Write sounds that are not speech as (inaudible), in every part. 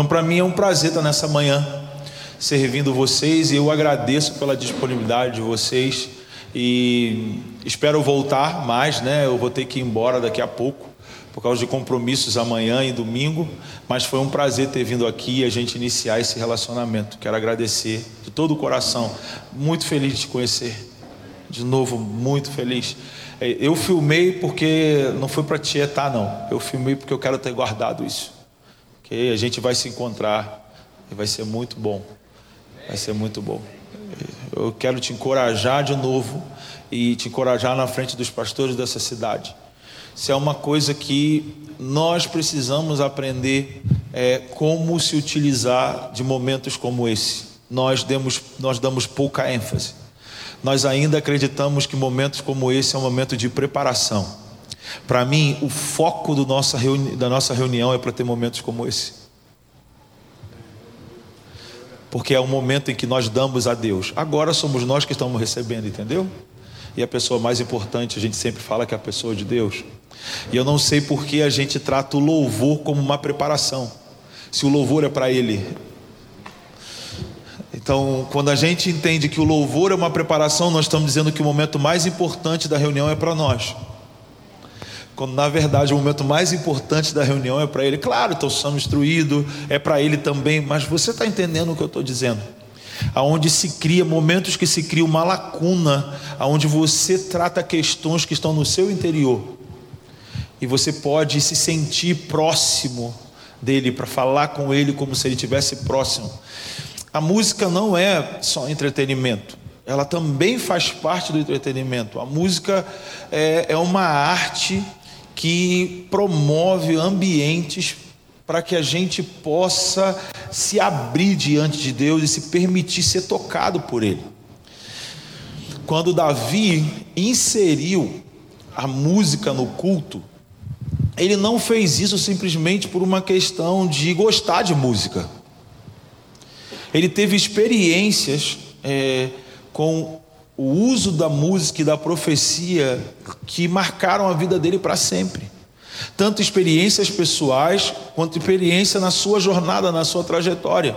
Então, para mim é um prazer estar nessa manhã servindo vocês e eu agradeço pela disponibilidade de vocês e espero voltar mais, né? Eu vou ter que ir embora daqui a pouco por causa de compromissos amanhã e domingo, mas foi um prazer ter vindo aqui e a gente iniciar esse relacionamento. Quero agradecer de todo o coração, muito feliz de te conhecer. De novo, muito feliz. É, eu filmei porque não foi para tietar, não. Eu filmei porque eu quero ter guardado isso. Que a gente vai se encontrar e vai ser muito bom. Vai ser muito bom. Eu quero te encorajar de novo e te encorajar na frente dos pastores dessa cidade. Se é uma coisa que nós precisamos aprender é, como se utilizar de momentos como esse. Nós, demos, nós damos pouca ênfase. Nós ainda acreditamos que momentos como esse é um momento de preparação. Para mim, o foco nossa da nossa reunião é para ter momentos como esse porque é o momento em que nós damos a Deus. Agora somos nós que estamos recebendo, entendeu? E a pessoa mais importante, a gente sempre fala que é a pessoa de Deus. E eu não sei por que a gente trata o louvor como uma preparação. Se o louvor é para Ele. Então, quando a gente entende que o louvor é uma preparação, nós estamos dizendo que o momento mais importante da reunião é para nós quando na verdade o momento mais importante da reunião é para ele. Claro, estou sendo instruído, é para ele também, mas você está entendendo o que eu estou dizendo? Aonde se cria momentos que se cria uma lacuna, aonde você trata questões que estão no seu interior e você pode se sentir próximo dele para falar com ele como se ele estivesse próximo. A música não é só entretenimento ela também faz parte do entretenimento. A música é, é uma arte que promove ambientes para que a gente possa se abrir diante de Deus e se permitir ser tocado por Ele. Quando Davi inseriu a música no culto, ele não fez isso simplesmente por uma questão de gostar de música. Ele teve experiências é, com o uso da música e da profecia que marcaram a vida dele para sempre. Tanto experiências pessoais quanto experiência na sua jornada, na sua trajetória.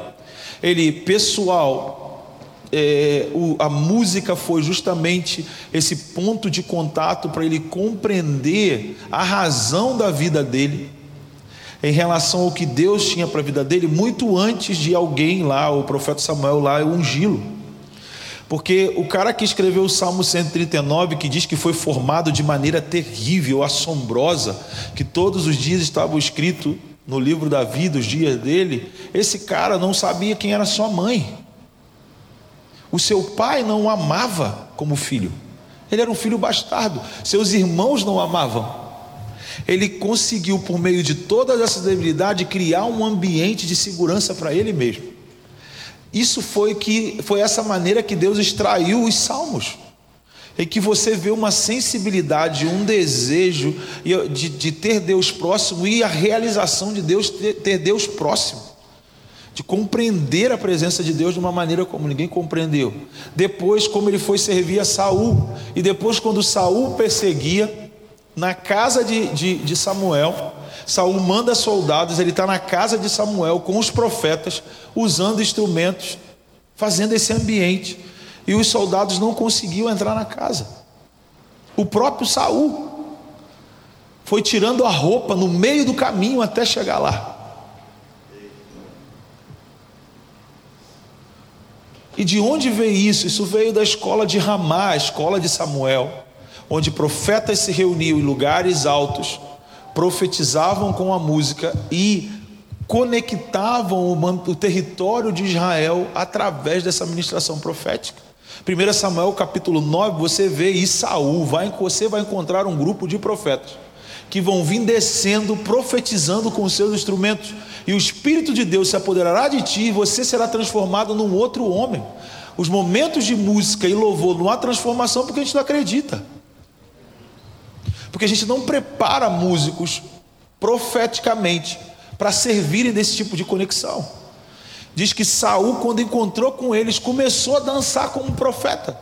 Ele, pessoal, é, o, a música foi justamente esse ponto de contato para ele compreender a razão da vida dele em relação ao que Deus tinha para a vida dele, muito antes de alguém lá, o profeta Samuel lá, ungí-lo. Porque o cara que escreveu o Salmo 139, que diz que foi formado de maneira terrível, assombrosa, que todos os dias estavam escritos no livro da vida, os dias dele, esse cara não sabia quem era sua mãe. O seu pai não o amava como filho. Ele era um filho bastardo. Seus irmãos não o amavam. Ele conseguiu, por meio de todas essas debilidades, criar um ambiente de segurança para ele mesmo. Isso foi que foi essa maneira que Deus extraiu os salmos. E que você vê uma sensibilidade, um desejo de, de ter Deus próximo e a realização de Deus ter, ter Deus próximo de compreender a presença de Deus de uma maneira como ninguém compreendeu. Depois, como ele foi servir a Saul, e depois, quando Saul perseguia, na casa de, de, de Samuel, Saul manda soldados, ele está na casa de Samuel com os profetas, usando instrumentos, fazendo esse ambiente. E os soldados não conseguiam entrar na casa. O próprio Saul foi tirando a roupa no meio do caminho até chegar lá. E de onde veio isso? Isso veio da escola de Ramá, a escola de Samuel, onde profetas se reuniam em lugares altos profetizavam com a música e conectavam o território de Israel através dessa ministração profética. 1 Samuel capítulo 9, você vê e Saul, vai, você vai encontrar um grupo de profetas que vão vir descendo, profetizando com seus instrumentos, e o Espírito de Deus se apoderará de ti, e você será transformado num outro homem. Os momentos de música e louvor não há transformação porque a gente não acredita. Porque a gente não prepara músicos profeticamente para servirem desse tipo de conexão. Diz que Saul, quando encontrou com eles, começou a dançar como profeta.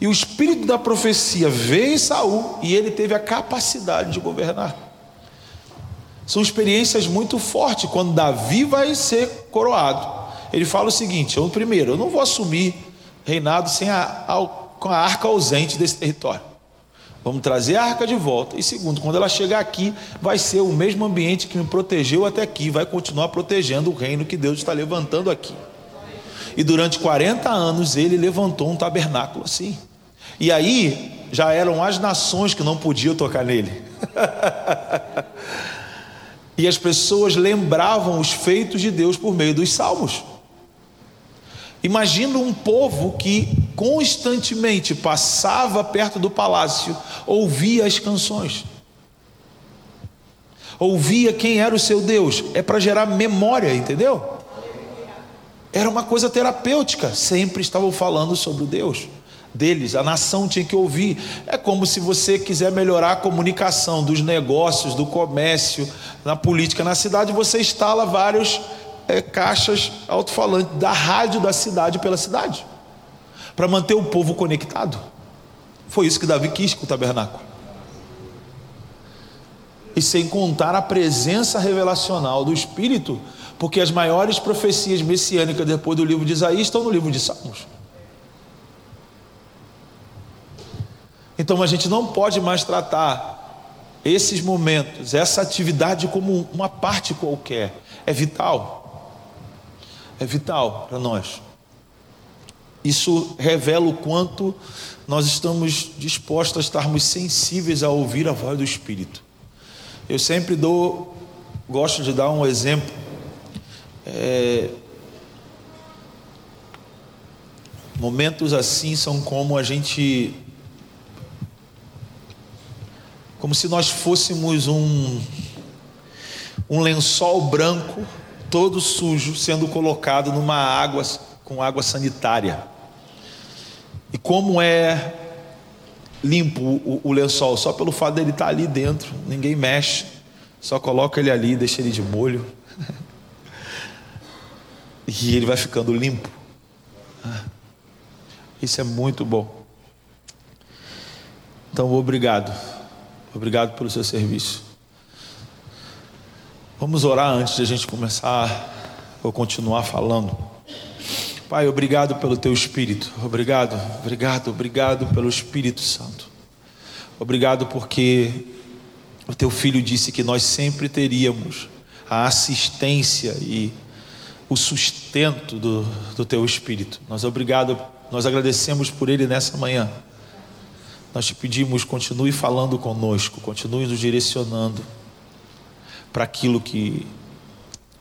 E o espírito da profecia veio em Saul e ele teve a capacidade de governar. São experiências muito fortes. Quando Davi vai ser coroado, ele fala o seguinte: eu, primeiro, eu não vou assumir reinado sem a, a, com a arca ausente desse território. Vamos trazer a arca de volta. E segundo, quando ela chegar aqui, vai ser o mesmo ambiente que me protegeu até aqui, vai continuar protegendo o reino que Deus está levantando aqui. E durante 40 anos ele levantou um tabernáculo assim. E aí já eram as nações que não podiam tocar nele. (laughs) e as pessoas lembravam os feitos de Deus por meio dos salmos. Imagina um povo que constantemente passava perto do palácio, ouvia as canções, ouvia quem era o seu Deus, é para gerar memória, entendeu? Era uma coisa terapêutica, sempre estavam falando sobre o Deus deles, a nação tinha que ouvir. É como se você quiser melhorar a comunicação dos negócios, do comércio, na política na cidade, você instala vários é, caixas alto-falantes da rádio da cidade pela cidade, para manter o povo conectado. Foi isso que Davi quis com o tabernáculo. E sem contar a presença revelacional do Espírito, porque as maiores profecias messiânicas depois do livro de Isaías estão no livro de Salmos. Então a gente não pode mais tratar esses momentos, essa atividade como uma parte qualquer. É vital é vital para nós. Isso revela o quanto nós estamos dispostos a estarmos sensíveis a ouvir a voz do Espírito. Eu sempre dou, gosto de dar um exemplo. É, momentos assim são como a gente, como se nós fôssemos um, um lençol branco todo sujo sendo colocado numa água com água sanitária. E como é limpo o, o, lençol, só pelo fato dele estar ali dentro, ninguém mexe, só coloca ele ali, deixa ele de molho. (laughs) e ele vai ficando limpo. Isso é muito bom. Então, obrigado. Obrigado pelo seu serviço. Vamos orar antes de a gente começar ou continuar falando. Pai, obrigado pelo teu Espírito. Obrigado, obrigado, obrigado pelo Espírito Santo. Obrigado porque o teu filho disse que nós sempre teríamos a assistência e o sustento do, do teu Espírito. Nós obrigado, nós agradecemos por ele nessa manhã. Nós te pedimos, continue falando conosco, continue nos direcionando para aquilo que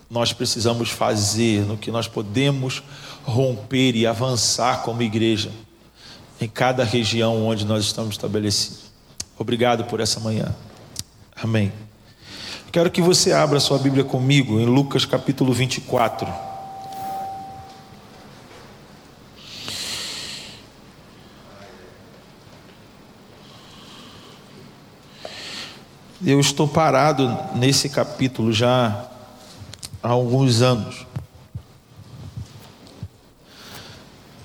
nós precisamos fazer, no que nós podemos romper e avançar como igreja em cada região onde nós estamos estabelecidos. Obrigado por essa manhã. Amém. Quero que você abra sua Bíblia comigo em Lucas capítulo 24. Eu estou parado nesse capítulo já há alguns anos.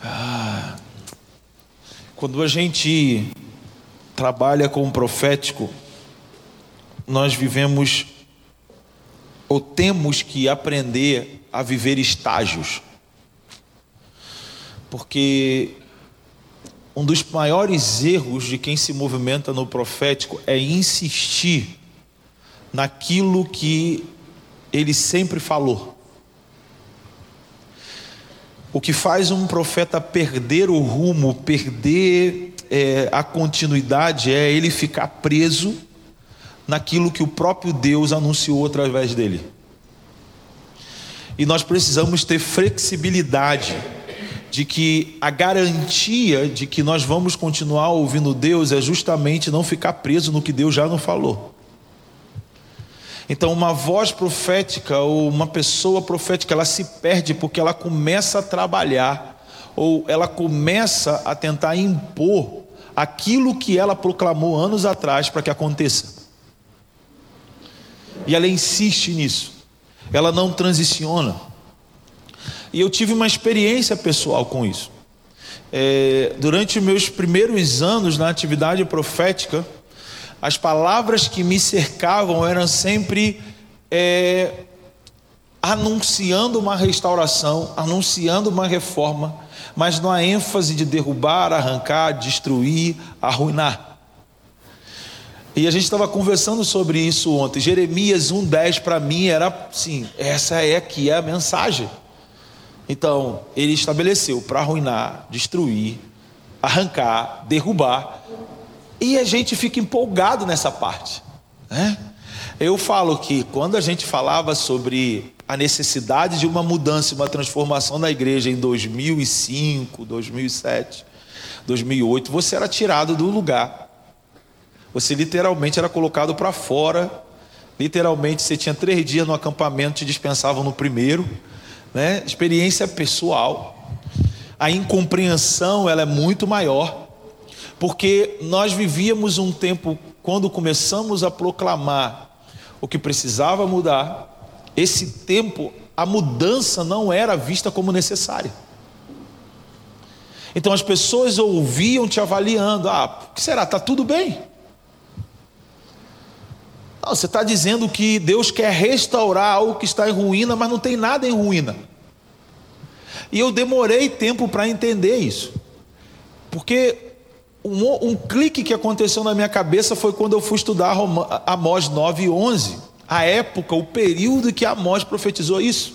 Ah, quando a gente trabalha com o profético, nós vivemos ou temos que aprender a viver estágios. Porque um dos maiores erros de quem se movimenta no profético é insistir naquilo que ele sempre falou. O que faz um profeta perder o rumo, perder é, a continuidade, é ele ficar preso naquilo que o próprio Deus anunciou através dele. E nós precisamos ter flexibilidade de que a garantia de que nós vamos continuar ouvindo Deus é justamente não ficar preso no que Deus já não falou. Então, uma voz profética ou uma pessoa profética, ela se perde porque ela começa a trabalhar ou ela começa a tentar impor aquilo que ela proclamou anos atrás para que aconteça. E ela insiste nisso. Ela não transiciona. E eu tive uma experiência pessoal com isso. É, durante meus primeiros anos na atividade profética, as palavras que me cercavam eram sempre é, anunciando uma restauração, anunciando uma reforma, mas numa ênfase de derrubar, arrancar, destruir, arruinar. E a gente estava conversando sobre isso ontem. Jeremias 1,10 para mim era sim, essa é aqui é a mensagem. Então, ele estabeleceu para arruinar, destruir, arrancar, derrubar. E a gente fica empolgado nessa parte. Né? Eu falo que quando a gente falava sobre a necessidade de uma mudança, uma transformação na igreja em 2005, 2007, 2008, você era tirado do lugar. Você literalmente era colocado para fora. Literalmente, você tinha três dias no acampamento, te dispensavam no primeiro. Né? Experiência pessoal. A incompreensão ela é muito maior, porque nós vivíamos um tempo quando começamos a proclamar o que precisava mudar, esse tempo, a mudança não era vista como necessária. Então as pessoas ouviam te avaliando: ah, o que será? Está tudo bem? Não, você está dizendo que Deus quer restaurar algo que está em ruína, mas não tem nada em ruína. E eu demorei tempo para entender isso, porque um, um, clique que aconteceu na minha cabeça foi quando eu fui estudar Amós 9 e 11 a época, o período que Amós profetizou isso.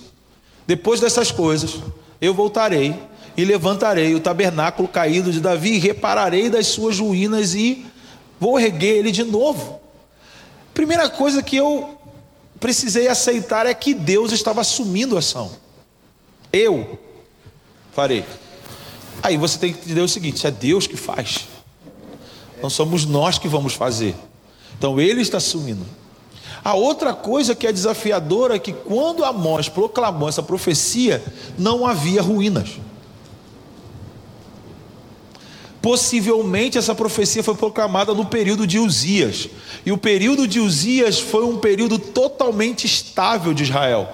Depois dessas coisas, eu voltarei e levantarei o tabernáculo caído de Davi e repararei das suas ruínas e vou erguer ele de novo. Primeira coisa que eu precisei aceitar é que Deus estava assumindo a ação. Eu farei. Aí você tem que entender o seguinte: é Deus que faz. Não somos nós que vamos fazer. Então ele está assumindo. A outra coisa que é desafiadora é que quando Amós proclamou essa profecia, não havia ruínas. Possivelmente essa profecia foi proclamada no período de Uzias. E o período de Uzias foi um período totalmente estável de Israel,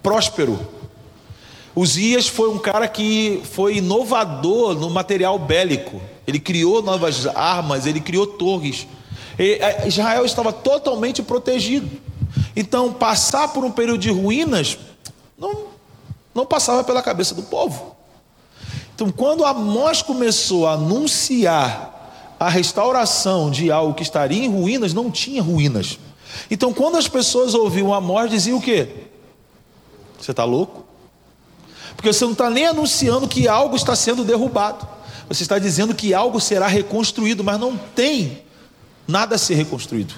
próspero. Uzias foi um cara que foi inovador no material bélico. Ele criou novas armas, ele criou torres. Israel estava totalmente protegido. Então, passar por um período de ruínas não, não passava pela cabeça do povo. Então, quando Amós começou a anunciar a restauração de algo que estaria em ruínas, não tinha ruínas. Então, quando as pessoas ouviam Amós, diziam o quê? Você está louco? Porque você não está nem anunciando que algo está sendo derrubado. Você está dizendo que algo será reconstruído, mas não tem nada a ser reconstruído.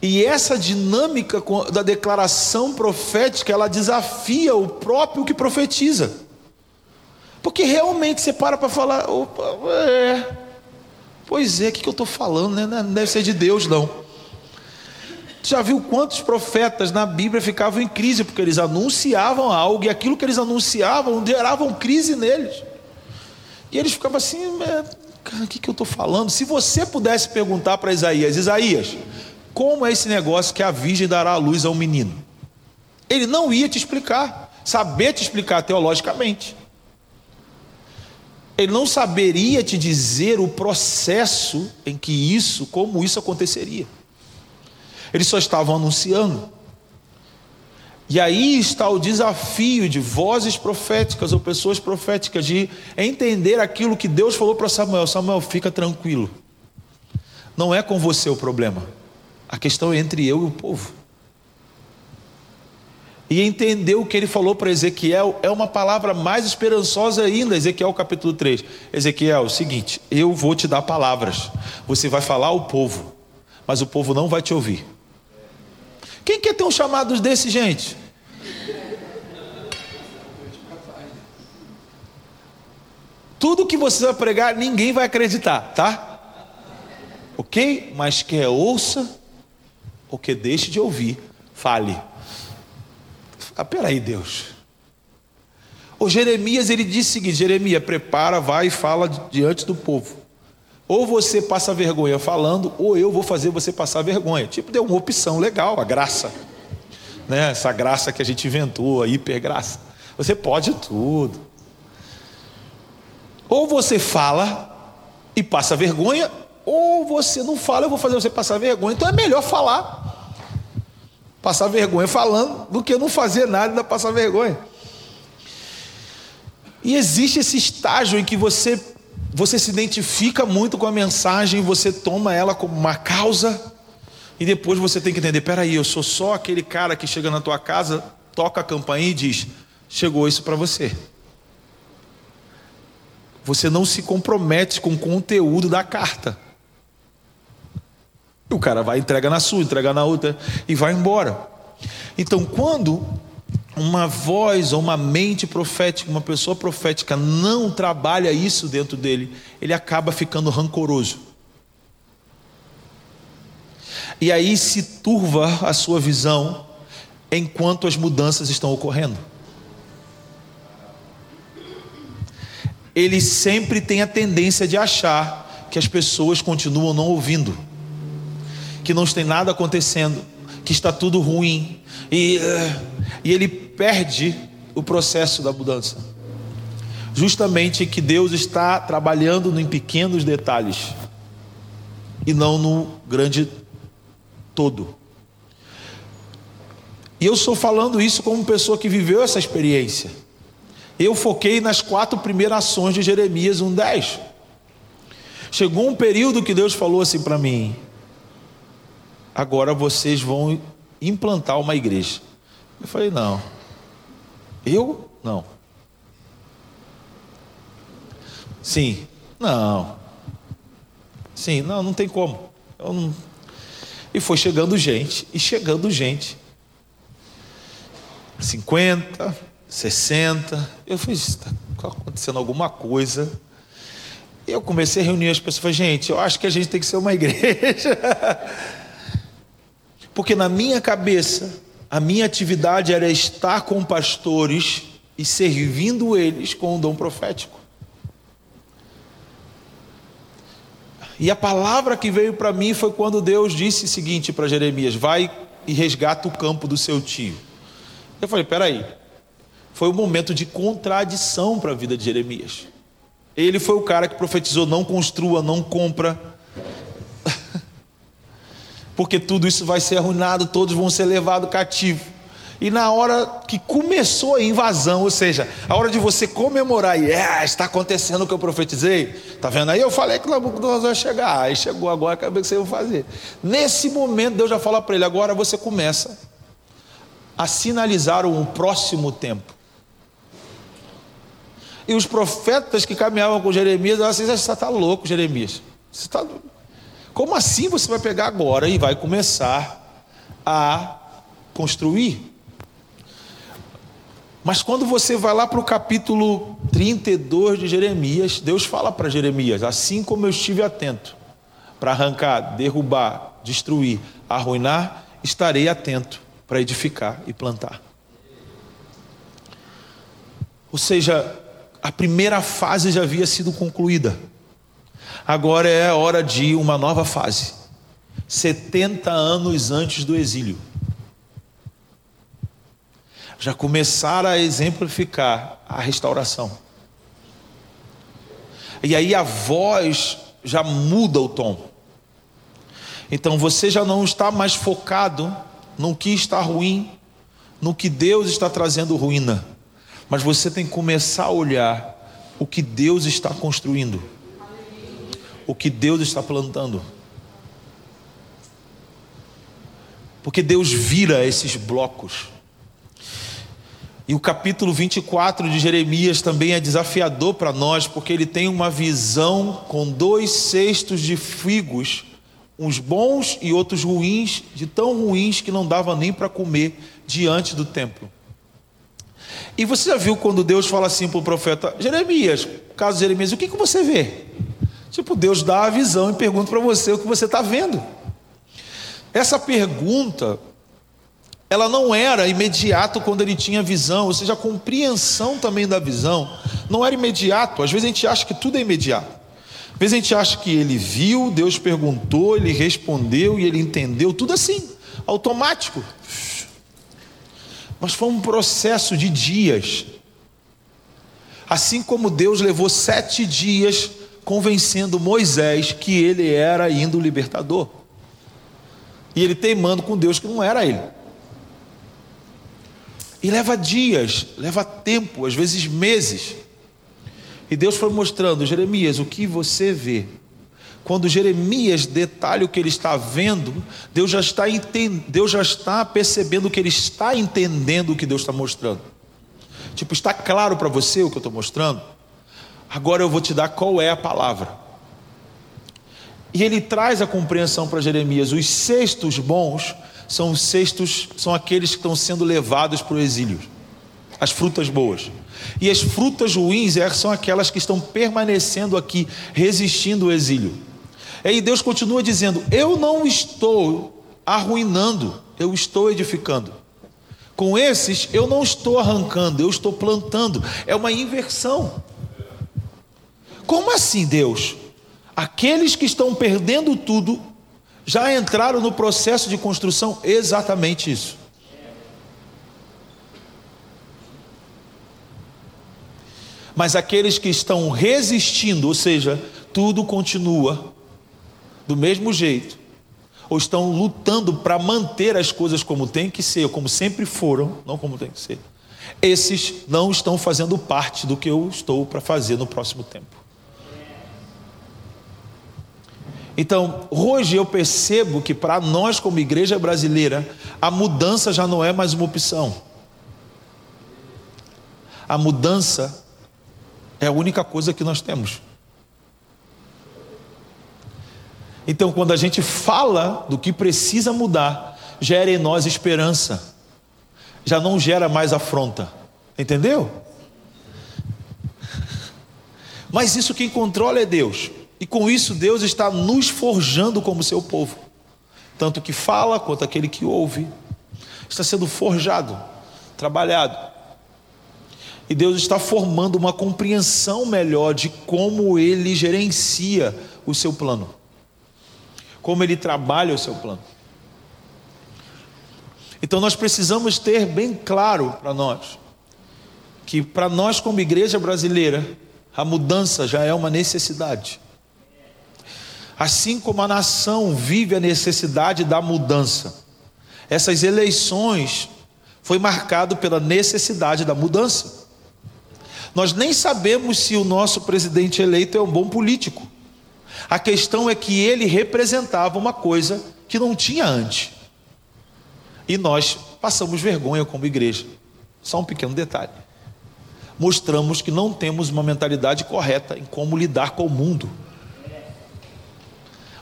E essa dinâmica da declaração profética, ela desafia o próprio que profetiza. Porque realmente você para para falar, opa, é, pois é, o que, que eu estou falando, né? Não deve ser de Deus, não. Já viu quantos profetas na Bíblia ficavam em crise, porque eles anunciavam algo, e aquilo que eles anunciavam geravam crise neles. E eles ficavam assim, é, cara, o que, que eu estou falando? Se você pudesse perguntar para Isaías, Isaías, como é esse negócio que a virgem dará a luz a um menino? Ele não ia te explicar, saber te explicar teologicamente. Ele não saberia te dizer o processo em que isso, como isso aconteceria. Eles só estavam anunciando. E aí está o desafio de vozes proféticas ou pessoas proféticas de entender aquilo que Deus falou para Samuel: Samuel, fica tranquilo. Não é com você o problema. A questão é entre eu e o povo. E entender o que ele falou para Ezequiel é uma palavra mais esperançosa ainda, Ezequiel capítulo 3. Ezequiel, o seguinte, eu vou te dar palavras. Você vai falar ao povo, mas o povo não vai te ouvir. Quem quer ter um chamado desse, gente? Tudo que você vai pregar, ninguém vai acreditar, tá? Ok? Mas quer ouça ou que deixe de ouvir, fale. Ah, peraí, Deus. O Jeremias, ele disse o seguinte: Jeremias, prepara, vai e fala diante do povo. Ou você passa vergonha falando, ou eu vou fazer você passar vergonha. Tipo, deu uma opção legal, a graça. Né? Essa graça que a gente inventou, a hipergraça. Você pode tudo. Ou você fala e passa vergonha, ou você não fala, eu vou fazer você passar vergonha. Então é melhor falar. Passar vergonha falando do que não fazer nada e ainda passar vergonha. E existe esse estágio em que você você se identifica muito com a mensagem, você toma ela como uma causa e depois você tem que entender, peraí, eu sou só aquele cara que chega na tua casa, toca a campainha e diz: chegou isso para você. Você não se compromete com o conteúdo da carta. O cara vai, entrega na sua, entrega na outra e vai embora. Então, quando uma voz ou uma mente profética, uma pessoa profética não trabalha isso dentro dele, ele acaba ficando rancoroso. E aí se turva a sua visão enquanto as mudanças estão ocorrendo. ele sempre tem a tendência de achar que as pessoas continuam não ouvindo, que não tem nada acontecendo, que está tudo ruim, e, eh, e ele perde o processo da mudança. Justamente que Deus está trabalhando em pequenos detalhes e não no grande todo. E eu estou falando isso como pessoa que viveu essa experiência eu foquei nas quatro primeiras ações de Jeremias 1,10. Chegou um período que Deus falou assim para mim: agora vocês vão implantar uma igreja. Eu falei: não, eu não. Sim, não. Sim, não, não tem como. Não... E foi chegando gente, e chegando gente. 50, 60. Eu falei, está acontecendo alguma coisa. E eu comecei a reunir as pessoas. Falei, gente, eu acho que a gente tem que ser uma igreja. (laughs) Porque na minha cabeça, a minha atividade era estar com pastores e servindo eles com o dom profético. E a palavra que veio para mim foi quando Deus disse o seguinte para Jeremias: Vai e resgata o campo do seu tio. Eu falei: Peraí, foi um momento de contradição para a vida de Jeremias. Ele foi o cara que profetizou: não construa, não compra, porque tudo isso vai ser arruinado, todos vão ser levados cativo. E na hora que começou a invasão, ou seja, a hora de você comemorar e é, está acontecendo o que eu profetizei, tá vendo aí? Eu falei que Nabucodonosor ia chegar, aí chegou agora, acabei que você ia fazer. Nesse momento, Deus já fala para ele: agora você começa a sinalizar um próximo tempo. E os profetas que caminhavam com Jeremias, assim, você está louco, Jeremias. Você está... Como assim você vai pegar agora e vai começar a construir? Mas quando você vai lá para o capítulo 32 de Jeremias, Deus fala para Jeremias: assim como eu estive atento para arrancar, derrubar, destruir, arruinar, estarei atento para edificar e plantar. Ou seja, a primeira fase já havia sido concluída. Agora é a hora de uma nova fase. 70 anos antes do exílio. Já começaram a exemplificar a restauração. E aí a voz já muda o tom. Então você já não está mais focado no que está ruim, no que Deus está trazendo ruína mas você tem que começar a olhar o que Deus está construindo, o que Deus está plantando. Porque Deus vira esses blocos. E o capítulo 24 de Jeremias também é desafiador para nós, porque ele tem uma visão com dois cestos de figos, uns bons e outros ruins, de tão ruins que não dava nem para comer diante do templo. E você já viu quando Deus fala assim para o profeta Jeremias, caso Jeremias, o que, que você vê? Tipo, Deus dá a visão e pergunta para você o que você está vendo. Essa pergunta, ela não era imediato quando ele tinha visão, ou seja, a compreensão também da visão não era imediato. Às vezes a gente acha que tudo é imediato. Às vezes a gente acha que ele viu, Deus perguntou, ele respondeu e ele entendeu, tudo assim, automático. Mas foi um processo de dias. Assim como Deus levou sete dias convencendo Moisés que ele era ainda o libertador. E ele teimando com Deus que não era ele. E leva dias, leva tempo, às vezes meses. E Deus foi mostrando, Jeremias, o que você vê. Quando Jeremias detalha o que ele está vendo, Deus já está. Deus já está percebendo que ele está entendendo o que Deus está mostrando. Tipo, está claro para você o que eu estou mostrando? Agora eu vou te dar qual é a palavra. E ele traz a compreensão para Jeremias: os cestos bons são os cestos, são aqueles que estão sendo levados para o exílio, as frutas boas. E as frutas ruins é, são aquelas que estão permanecendo aqui, resistindo ao exílio. E aí Deus continua dizendo: Eu não estou arruinando, eu estou edificando. Com esses, eu não estou arrancando, eu estou plantando. É uma inversão. Como assim, Deus? Aqueles que estão perdendo tudo já entraram no processo de construção exatamente isso. Mas aqueles que estão resistindo, ou seja, tudo continua do mesmo jeito, ou estão lutando para manter as coisas como tem que ser, como sempre foram, não como tem que ser. Esses não estão fazendo parte do que eu estou para fazer no próximo tempo. Então, hoje eu percebo que para nós, como igreja brasileira, a mudança já não é mais uma opção. A mudança é a única coisa que nós temos. Então, quando a gente fala do que precisa mudar, gera em nós esperança, já não gera mais afronta, entendeu? Mas isso quem controla é Deus, e com isso Deus está nos forjando como seu povo, tanto que fala quanto aquele que ouve, está sendo forjado, trabalhado. E Deus está formando uma compreensão melhor de como Ele gerencia o seu plano, como Ele trabalha o seu plano. Então nós precisamos ter bem claro para nós que para nós como igreja brasileira a mudança já é uma necessidade. Assim como a nação vive a necessidade da mudança. Essas eleições foi marcado pela necessidade da mudança. Nós nem sabemos se o nosso presidente eleito é um bom político. A questão é que ele representava uma coisa que não tinha antes. E nós passamos vergonha como igreja. Só um pequeno detalhe. Mostramos que não temos uma mentalidade correta em como lidar com o mundo.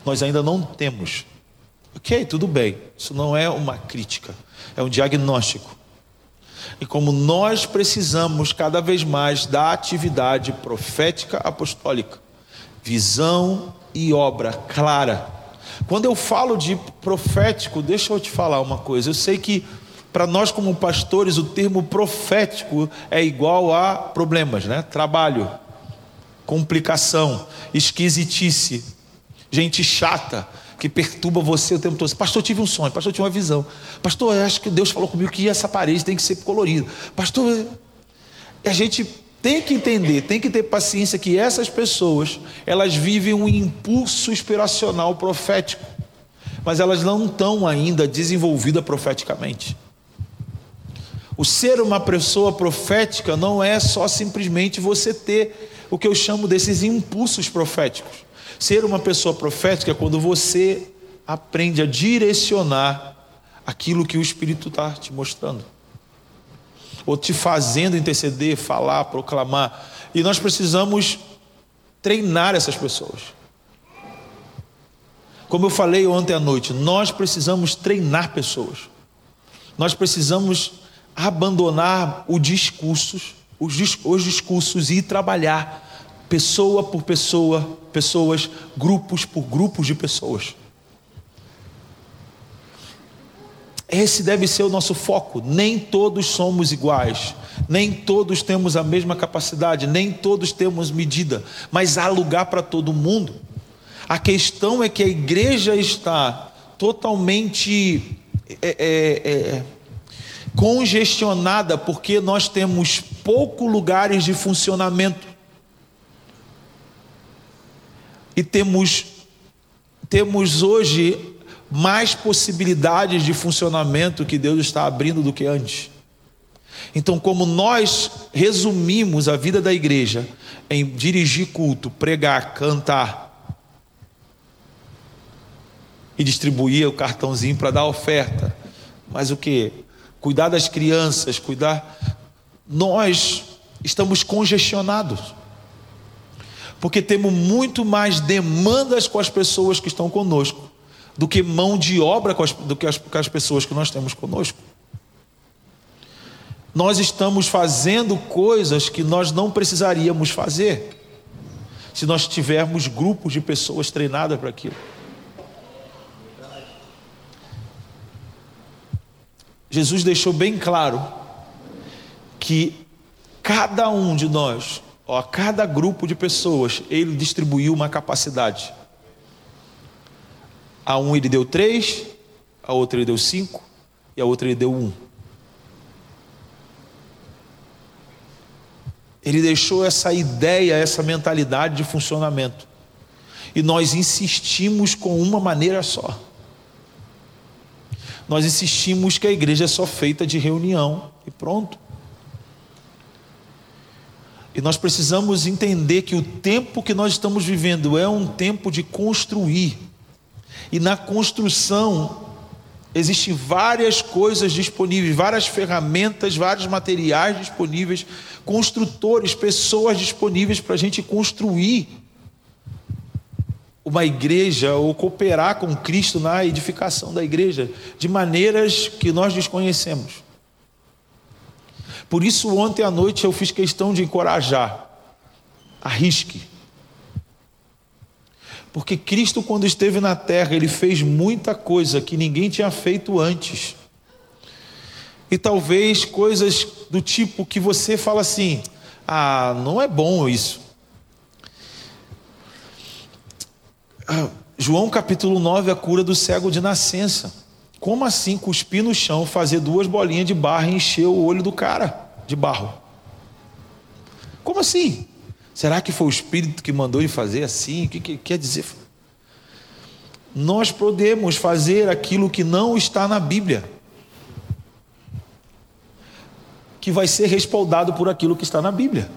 Nós ainda não temos. Ok, tudo bem. Isso não é uma crítica, é um diagnóstico. E como nós precisamos cada vez mais da atividade profética apostólica, visão e obra clara. Quando eu falo de profético, deixa eu te falar uma coisa. Eu sei que para nós como pastores o termo profético é igual a problemas, né? Trabalho, complicação, esquisitice, gente chata, que perturba você o tempo todo. Pastor, eu tive um sonho, pastor, eu tive uma visão. Pastor, eu acho que Deus falou comigo que essa parede tem que ser colorida. Pastor, a gente tem que entender, tem que ter paciência que essas pessoas, elas vivem um impulso inspiracional profético, mas elas não estão ainda desenvolvidas profeticamente. O ser uma pessoa profética não é só simplesmente você ter o que eu chamo desses impulsos proféticos. Ser uma pessoa profética é quando você aprende a direcionar aquilo que o Espírito está te mostrando, ou te fazendo interceder, falar, proclamar. E nós precisamos treinar essas pessoas. Como eu falei ontem à noite, nós precisamos treinar pessoas. Nós precisamos abandonar os discursos, os discursos e trabalhar pessoa por pessoa, pessoas, grupos por grupos de pessoas. Esse deve ser o nosso foco. Nem todos somos iguais, nem todos temos a mesma capacidade, nem todos temos medida, mas há lugar para todo mundo. A questão é que a igreja está totalmente é, é, é, congestionada porque nós temos poucos lugares de funcionamento. E temos, temos hoje mais possibilidades de funcionamento que Deus está abrindo do que antes. Então, como nós resumimos a vida da igreja em dirigir culto, pregar, cantar e distribuir o cartãozinho para dar oferta, mas o que? Cuidar das crianças, cuidar. Nós estamos congestionados. Porque temos muito mais demandas com as pessoas que estão conosco do que mão de obra com as, do que as, com as pessoas que nós temos conosco. Nós estamos fazendo coisas que nós não precisaríamos fazer se nós tivermos grupos de pessoas treinadas para aquilo. Jesus deixou bem claro que cada um de nós, ó, cada grupo de pessoas, ele distribuiu uma capacidade. A um ele deu três, a outra ele deu cinco e a outra ele deu um. Ele deixou essa ideia, essa mentalidade de funcionamento. E nós insistimos com uma maneira só. Nós insistimos que a igreja é só feita de reunião e pronto. E nós precisamos entender que o tempo que nós estamos vivendo é um tempo de construir. E na construção existem várias coisas disponíveis, várias ferramentas, vários materiais disponíveis, construtores, pessoas disponíveis para a gente construir uma igreja ou cooperar com Cristo na edificação da igreja de maneiras que nós desconhecemos. Por isso, ontem à noite eu fiz questão de encorajar, arrisque porque Cristo, quando esteve na terra, ele fez muita coisa que ninguém tinha feito antes. E talvez coisas do tipo que você fala assim: ah, não é bom isso. Ah, João capítulo 9, a cura do cego de nascença. Como assim cuspir no chão, fazer duas bolinhas de barro e encher o olho do cara de barro? Como assim? Será que foi o Espírito que mandou ele fazer assim? O que, que quer dizer? Nós podemos fazer aquilo que não está na Bíblia, que vai ser respaldado por aquilo que está na Bíblia.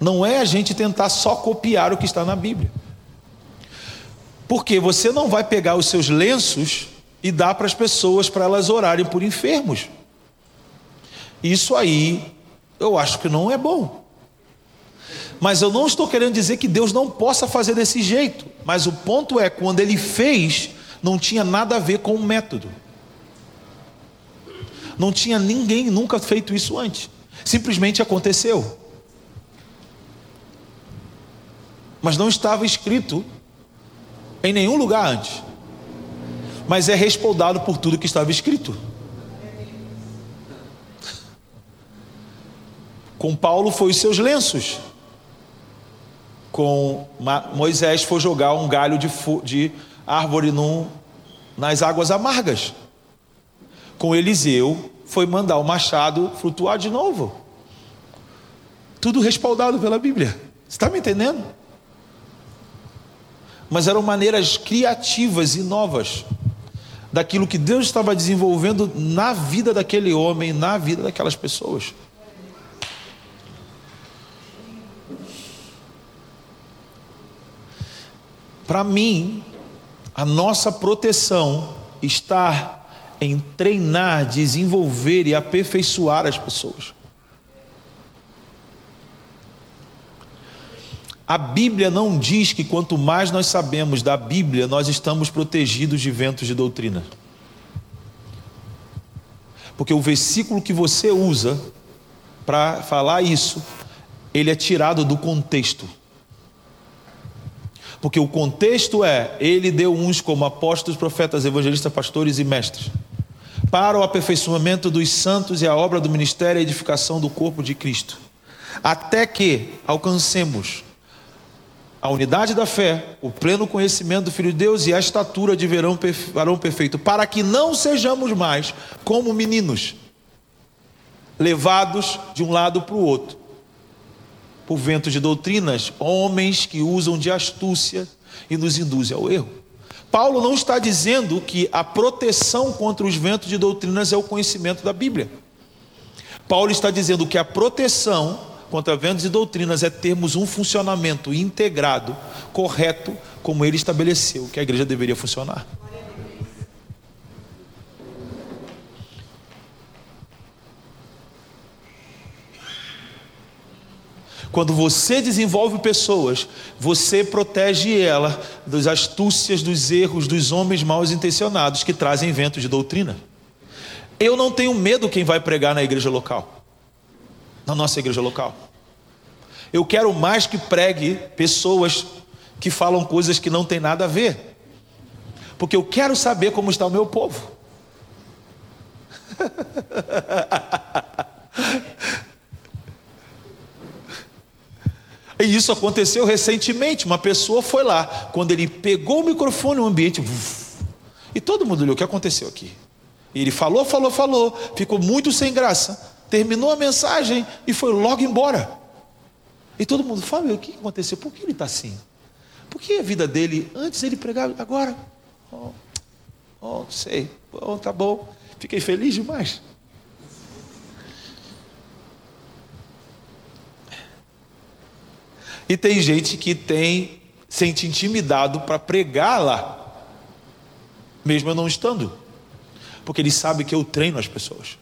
Não é a gente tentar só copiar o que está na Bíblia. Porque você não vai pegar os seus lenços e dar para as pessoas para elas orarem por enfermos. Isso aí eu acho que não é bom. Mas eu não estou querendo dizer que Deus não possa fazer desse jeito. Mas o ponto é, quando ele fez, não tinha nada a ver com o método. Não tinha ninguém nunca feito isso antes. Simplesmente aconteceu. Mas não estava escrito em nenhum lugar antes. Mas é respaldado por tudo que estava escrito. Com Paulo foi os seus lenços. Com Moisés foi jogar um galho de, de árvore num, nas águas amargas. Com Eliseu foi mandar o machado flutuar de novo. Tudo respaldado pela Bíblia. Você está me entendendo? Mas eram maneiras criativas e novas daquilo que Deus estava desenvolvendo na vida daquele homem, na vida daquelas pessoas. Para mim, a nossa proteção está em treinar, desenvolver e aperfeiçoar as pessoas. A Bíblia não diz que quanto mais nós sabemos da Bíblia, nós estamos protegidos de ventos de doutrina. Porque o versículo que você usa para falar isso, ele é tirado do contexto. Porque o contexto é: ele deu uns como apóstolos, profetas, evangelistas, pastores e mestres, para o aperfeiçoamento dos santos e a obra do ministério e edificação do corpo de Cristo, até que alcancemos a unidade da fé, o pleno conhecimento do Filho de Deus e a estatura de verão, varão perfeito, para que não sejamos mais como meninos, levados de um lado para o outro por vento de doutrinas, homens que usam de astúcia e nos induzem ao erro. Paulo não está dizendo que a proteção contra os ventos de doutrinas é o conhecimento da Bíblia. Paulo está dizendo que a proteção contra ventos e doutrinas é termos um funcionamento integrado, correto, como ele estabeleceu que a igreja deveria funcionar. Quando você desenvolve pessoas, você protege ela das astúcias, dos erros dos homens mal intencionados que trazem ventos de doutrina. Eu não tenho medo quem vai pregar na igreja local, na nossa igreja local. Eu quero mais que pregue pessoas que falam coisas que não tem nada a ver, porque eu quero saber como está o meu povo. E isso aconteceu recentemente. Uma pessoa foi lá, quando ele pegou o microfone, o ambiente. e todo mundo olhou: o que aconteceu aqui? E ele falou, falou, falou, ficou muito sem graça, terminou a mensagem e foi logo embora. E todo mundo, Fábio, o que aconteceu? Por que ele está assim? Por que a vida dele, antes ele pregava, agora? Oh, oh sei, oh, tá bom, fiquei feliz demais. E tem gente que tem sente intimidado para pregar lá, mesmo eu não estando, porque ele sabe que eu treino as pessoas.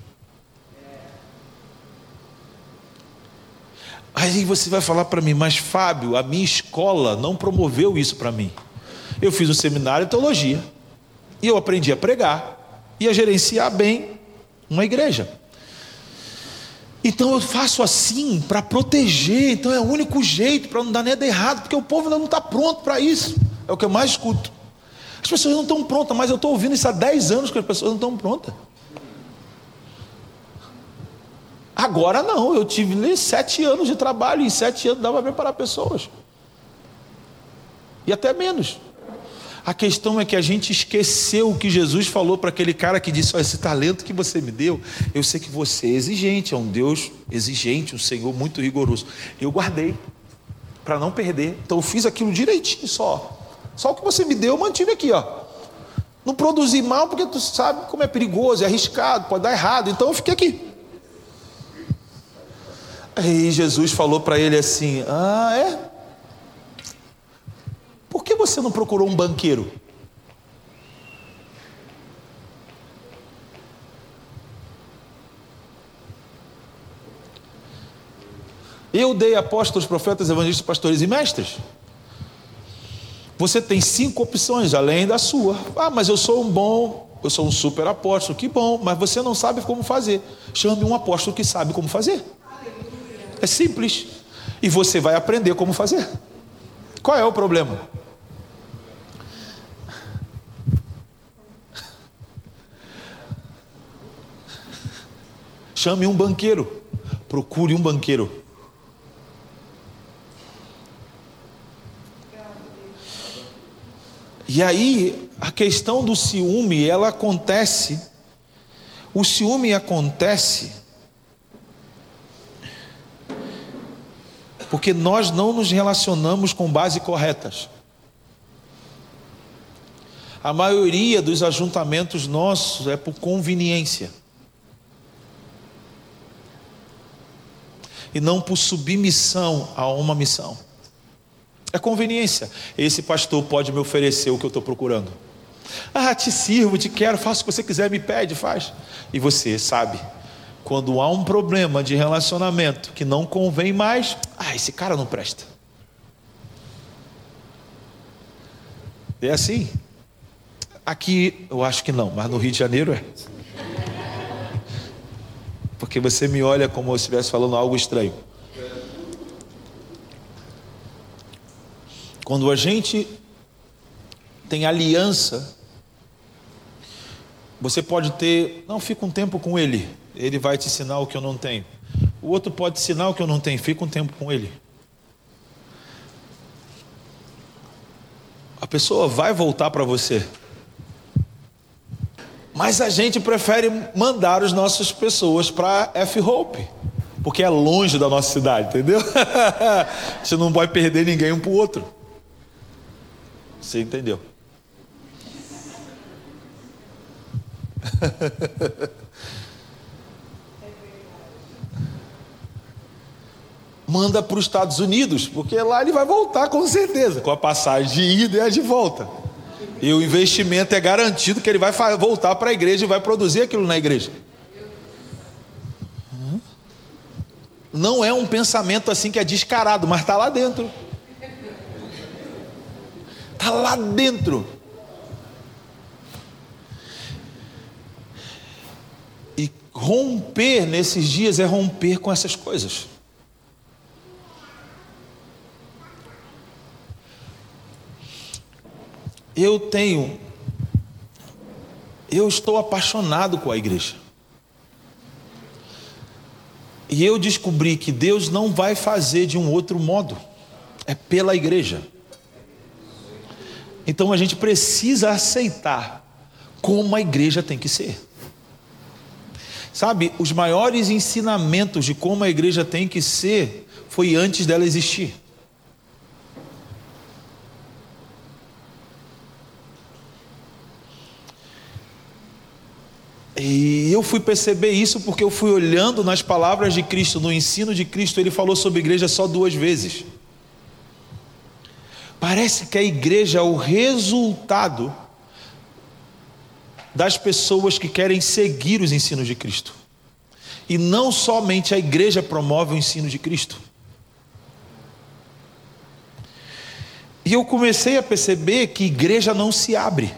Aí você vai falar para mim, mas Fábio, a minha escola não promoveu isso para mim. Eu fiz um seminário de teologia e eu aprendi a pregar e a gerenciar bem uma igreja. Então eu faço assim para proteger, então é o único jeito para não dar nada errado, porque o povo ainda não está pronto para isso. É o que eu mais escuto. As pessoas não estão prontas, mas eu estou ouvindo isso há 10 anos que as pessoas não estão prontas. Agora não, eu tive sete anos de trabalho, e sete anos dava para preparar pessoas. E até menos. A questão é que a gente esqueceu o que Jesus falou para aquele cara que disse: Esse talento que você me deu, eu sei que você é exigente, é um Deus exigente, um Senhor muito rigoroso. Eu guardei para não perder. Então eu fiz aquilo direitinho só. Só o que você me deu, eu mantive aqui, ó. Não produzi mal porque tu sabe como é perigoso, é arriscado, pode dar errado. Então eu fiquei aqui. Aí Jesus falou para ele assim: Ah, é? Por que você não procurou um banqueiro? Eu dei apóstolos, profetas, evangelistas, pastores e mestres. Você tem cinco opções além da sua. Ah, mas eu sou um bom, eu sou um super apóstolo. Que bom, mas você não sabe como fazer. Chame um apóstolo que sabe como fazer. É simples. E você vai aprender como fazer. Qual é o problema? Chame um banqueiro. Procure um banqueiro. E aí, a questão do ciúme, ela acontece. O ciúme acontece porque nós não nos relacionamos com base corretas. A maioria dos ajuntamentos nossos é por conveniência. e não por submissão a uma missão. É conveniência. Esse pastor pode me oferecer o que eu estou procurando. Ah, te sirvo, te quero, faço o que você quiser, me pede, faz. E você sabe, quando há um problema de relacionamento que não convém mais, ah, esse cara não presta. É assim? Aqui eu acho que não, mas no Rio de Janeiro é porque você me olha como se estivesse falando algo estranho. Quando a gente tem aliança, você pode ter, não, fica um tempo com ele, ele vai te ensinar o que eu não tenho. O outro pode ensinar o que eu não tenho, fica um tempo com ele. A pessoa vai voltar para você. Mas a gente prefere mandar as nossas pessoas para F-Hope, porque é longe da nossa cidade, entendeu? (laughs) gente não pode perder ninguém um para o outro. Você entendeu? (laughs) Manda para os Estados Unidos, porque lá ele vai voltar com certeza, com a passagem de ida e a de volta. E o investimento é garantido que ele vai voltar para a igreja e vai produzir aquilo na igreja. Não é um pensamento assim que é descarado, mas está lá dentro. Está lá dentro. E romper nesses dias é romper com essas coisas. Eu tenho, eu estou apaixonado com a igreja. E eu descobri que Deus não vai fazer de um outro modo, é pela igreja. Então a gente precisa aceitar como a igreja tem que ser. Sabe, os maiores ensinamentos de como a igreja tem que ser foi antes dela existir. E eu fui perceber isso porque eu fui olhando nas palavras de Cristo, no ensino de Cristo, ele falou sobre igreja só duas vezes. Parece que a igreja é o resultado das pessoas que querem seguir os ensinos de Cristo. E não somente a igreja promove o ensino de Cristo. E eu comecei a perceber que igreja não se abre.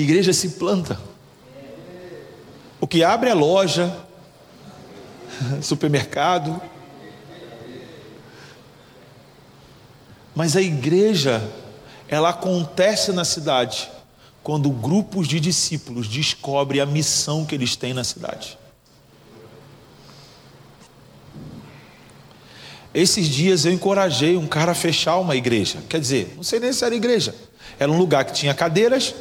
Igreja se planta. O que abre é loja, (laughs) supermercado. Mas a igreja, ela acontece na cidade quando grupos de discípulos descobrem a missão que eles têm na cidade. Esses dias eu encorajei um cara a fechar uma igreja. Quer dizer, não sei nem se era igreja. Era um lugar que tinha cadeiras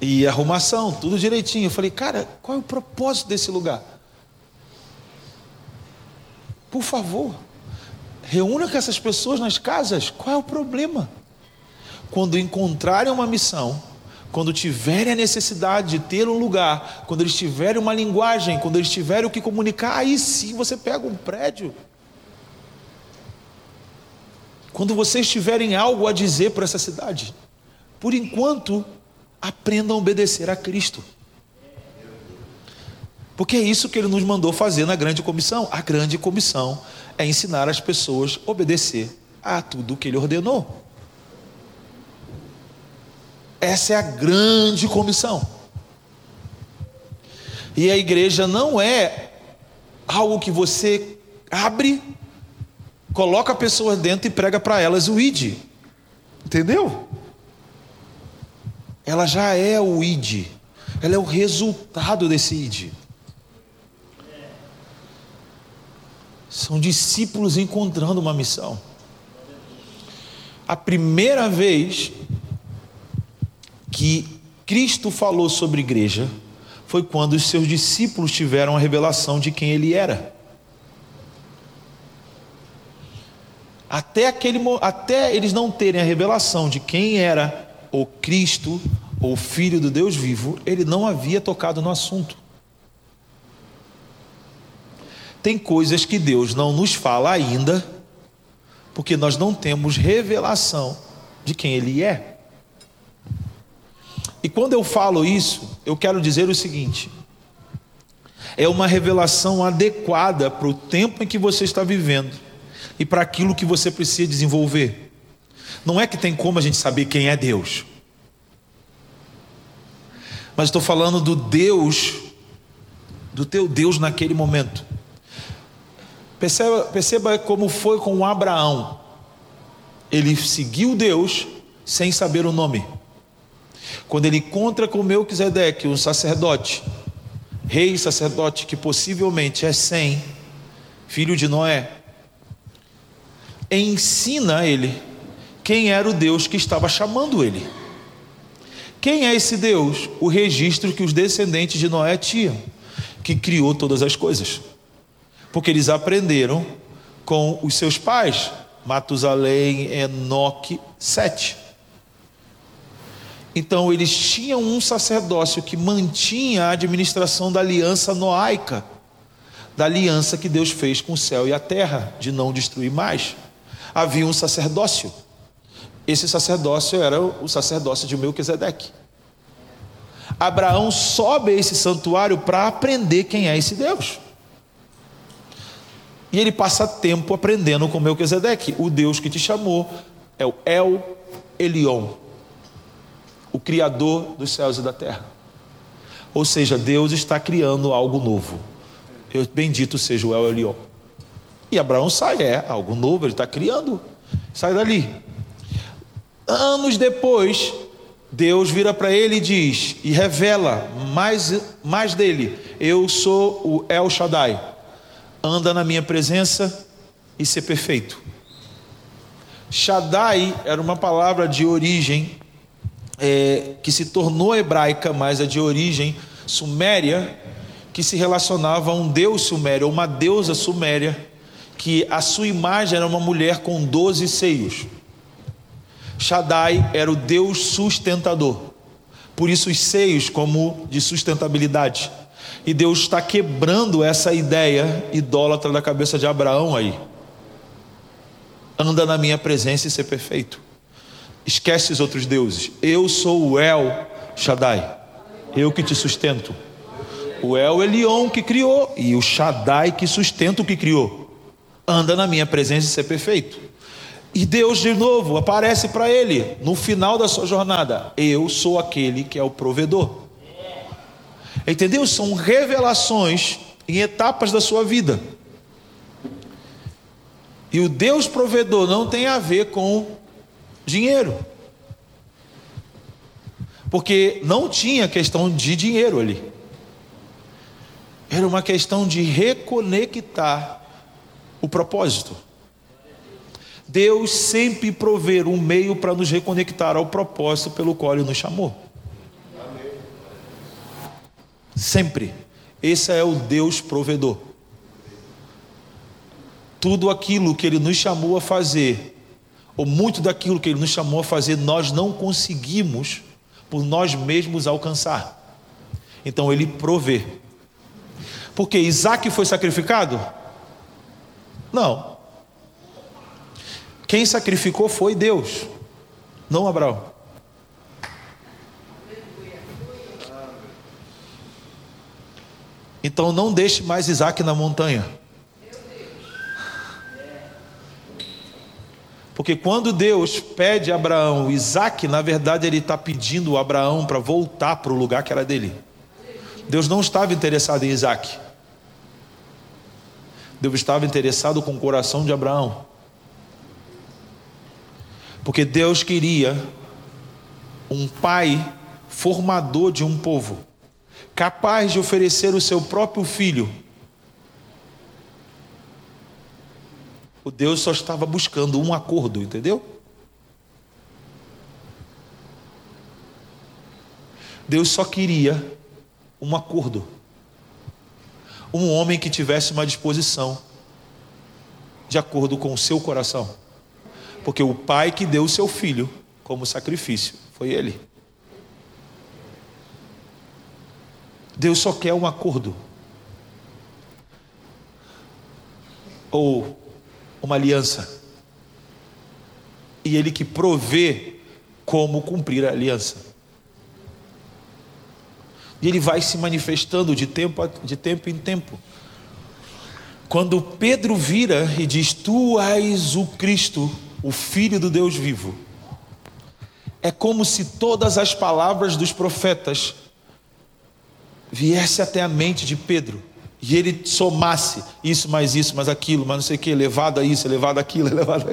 E arrumação, tudo direitinho. Eu falei, cara, qual é o propósito desse lugar? Por favor, reúna com essas pessoas nas casas. Qual é o problema? Quando encontrarem uma missão, quando tiverem a necessidade de ter um lugar, quando eles tiverem uma linguagem, quando eles tiverem o que comunicar, aí sim você pega um prédio. Quando vocês tiverem algo a dizer para essa cidade. Por enquanto, aprendam a obedecer a Cristo. Porque é isso que ele nos mandou fazer na grande comissão. A grande comissão é ensinar as pessoas a obedecer a tudo o que ele ordenou. Essa é a grande comissão. E a igreja não é algo que você abre, coloca pessoas dentro e prega para elas o ID. Entendeu? Ela já é o id, ela é o resultado desse id. São discípulos encontrando uma missão. A primeira vez que Cristo falou sobre igreja foi quando os seus discípulos tiveram a revelação de quem ele era. Até, aquele, até eles não terem a revelação de quem era o Cristo, o Filho do Deus vivo, ele não havia tocado no assunto. Tem coisas que Deus não nos fala ainda, porque nós não temos revelação de quem Ele é. E quando eu falo isso, eu quero dizer o seguinte: é uma revelação adequada para o tempo em que você está vivendo e para aquilo que você precisa desenvolver. Não é que tem como a gente saber quem é Deus. Mas estou falando do Deus, do teu Deus naquele momento. Perceba, perceba como foi com Abraão. Ele seguiu Deus sem saber o nome. Quando ele encontra com Melquisedeque, um sacerdote, rei sacerdote que possivelmente é Sem, filho de Noé, ensina ele quem era o Deus que estava chamando ele. Quem é esse Deus? O registro que os descendentes de Noé tinham, que criou todas as coisas. Porque eles aprenderam com os seus pais, Matusalém, Enoque, Sete. Então eles tinham um sacerdócio que mantinha a administração da aliança noaica, da aliança que Deus fez com o céu e a terra, de não destruir mais. Havia um sacerdócio. Esse sacerdócio era o sacerdócio de Melquisedeque. Abraão sobe a esse santuário para aprender quem é esse Deus. E ele passa tempo aprendendo com Melquisedeque. O Deus que te chamou é o El Elion, o Criador dos céus e da terra. Ou seja, Deus está criando algo novo. Bendito seja o El Elion. E Abraão sai, é algo novo, ele está criando. Sai dali. Anos depois, Deus vira para ele e diz, e revela mais, mais dele: Eu sou o El Shaddai, anda na minha presença e ser perfeito. Shaddai era uma palavra de origem é, que se tornou hebraica, mas é de origem suméria, que se relacionava a um deus sumério, uma deusa suméria, que a sua imagem era uma mulher com doze seios. Shaddai era o Deus sustentador. Por isso, os seios como de sustentabilidade. E Deus está quebrando essa ideia idólatra da cabeça de Abraão aí. Anda na minha presença e ser perfeito. Esquece os outros deuses. Eu sou o El Shaddai. Eu que te sustento. O El Elion que criou e o Shaddai que sustenta o que criou. Anda na minha presença e ser perfeito. E Deus de novo aparece para ele no final da sua jornada: Eu sou aquele que é o provedor. Entendeu? São revelações em etapas da sua vida. E o Deus provedor não tem a ver com dinheiro. Porque não tinha questão de dinheiro ali. Era uma questão de reconectar o propósito. Deus sempre prover um meio para nos reconectar ao propósito pelo qual Ele nos chamou. Sempre. Esse é o Deus provedor. Tudo aquilo que Ele nos chamou a fazer, ou muito daquilo que Ele nos chamou a fazer, nós não conseguimos por nós mesmos alcançar. Então Ele provê. Porque Isaac foi sacrificado? Não. Quem sacrificou foi Deus, não Abraão. Então não deixe mais Isaac na montanha. Porque quando Deus pede a Abraão Isaac, na verdade ele está pedindo a Abraão para voltar para o lugar que era dele. Deus não estava interessado em Isaac. Deus estava interessado com o coração de Abraão. Porque Deus queria um pai formador de um povo, capaz de oferecer o seu próprio filho. O Deus só estava buscando um acordo, entendeu? Deus só queria um acordo. Um homem que tivesse uma disposição de acordo com o seu coração. Porque o pai que deu o seu filho como sacrifício foi ele. Deus só quer um acordo. Ou uma aliança. E ele que provê como cumprir a aliança. E ele vai se manifestando de tempo, de tempo em tempo. Quando Pedro vira e diz: Tu és o Cristo, o Filho do Deus vivo. É como se todas as palavras dos profetas viesse até a mente de Pedro e ele somasse isso mais isso mais aquilo, mas não sei o que, levado a isso, levado a aquilo, (laughs) levado a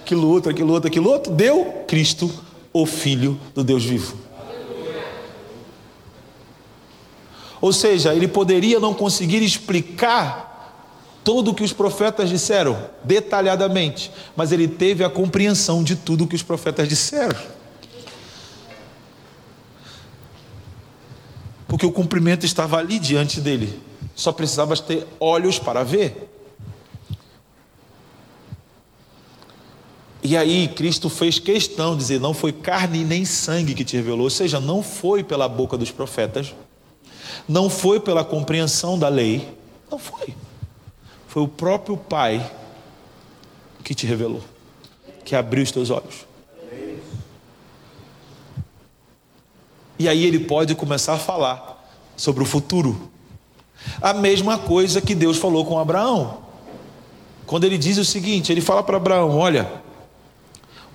aquilo outro, aquilo outro, aquilo outro, deu Cristo, o Filho do Deus vivo. Ou seja, ele poderia não conseguir explicar tudo o que os profetas disseram, detalhadamente, mas ele teve a compreensão de tudo o que os profetas disseram. Porque o cumprimento estava ali diante dele, só precisava ter olhos para ver. E aí Cristo fez questão de dizer: não foi carne nem sangue que te revelou, ou seja, não foi pela boca dos profetas, não foi pela compreensão da lei, não foi. Foi o próprio Pai que te revelou, que abriu os teus olhos. E aí ele pode começar a falar sobre o futuro. A mesma coisa que Deus falou com Abraão. Quando ele diz o seguinte, ele fala para Abraão: Olha,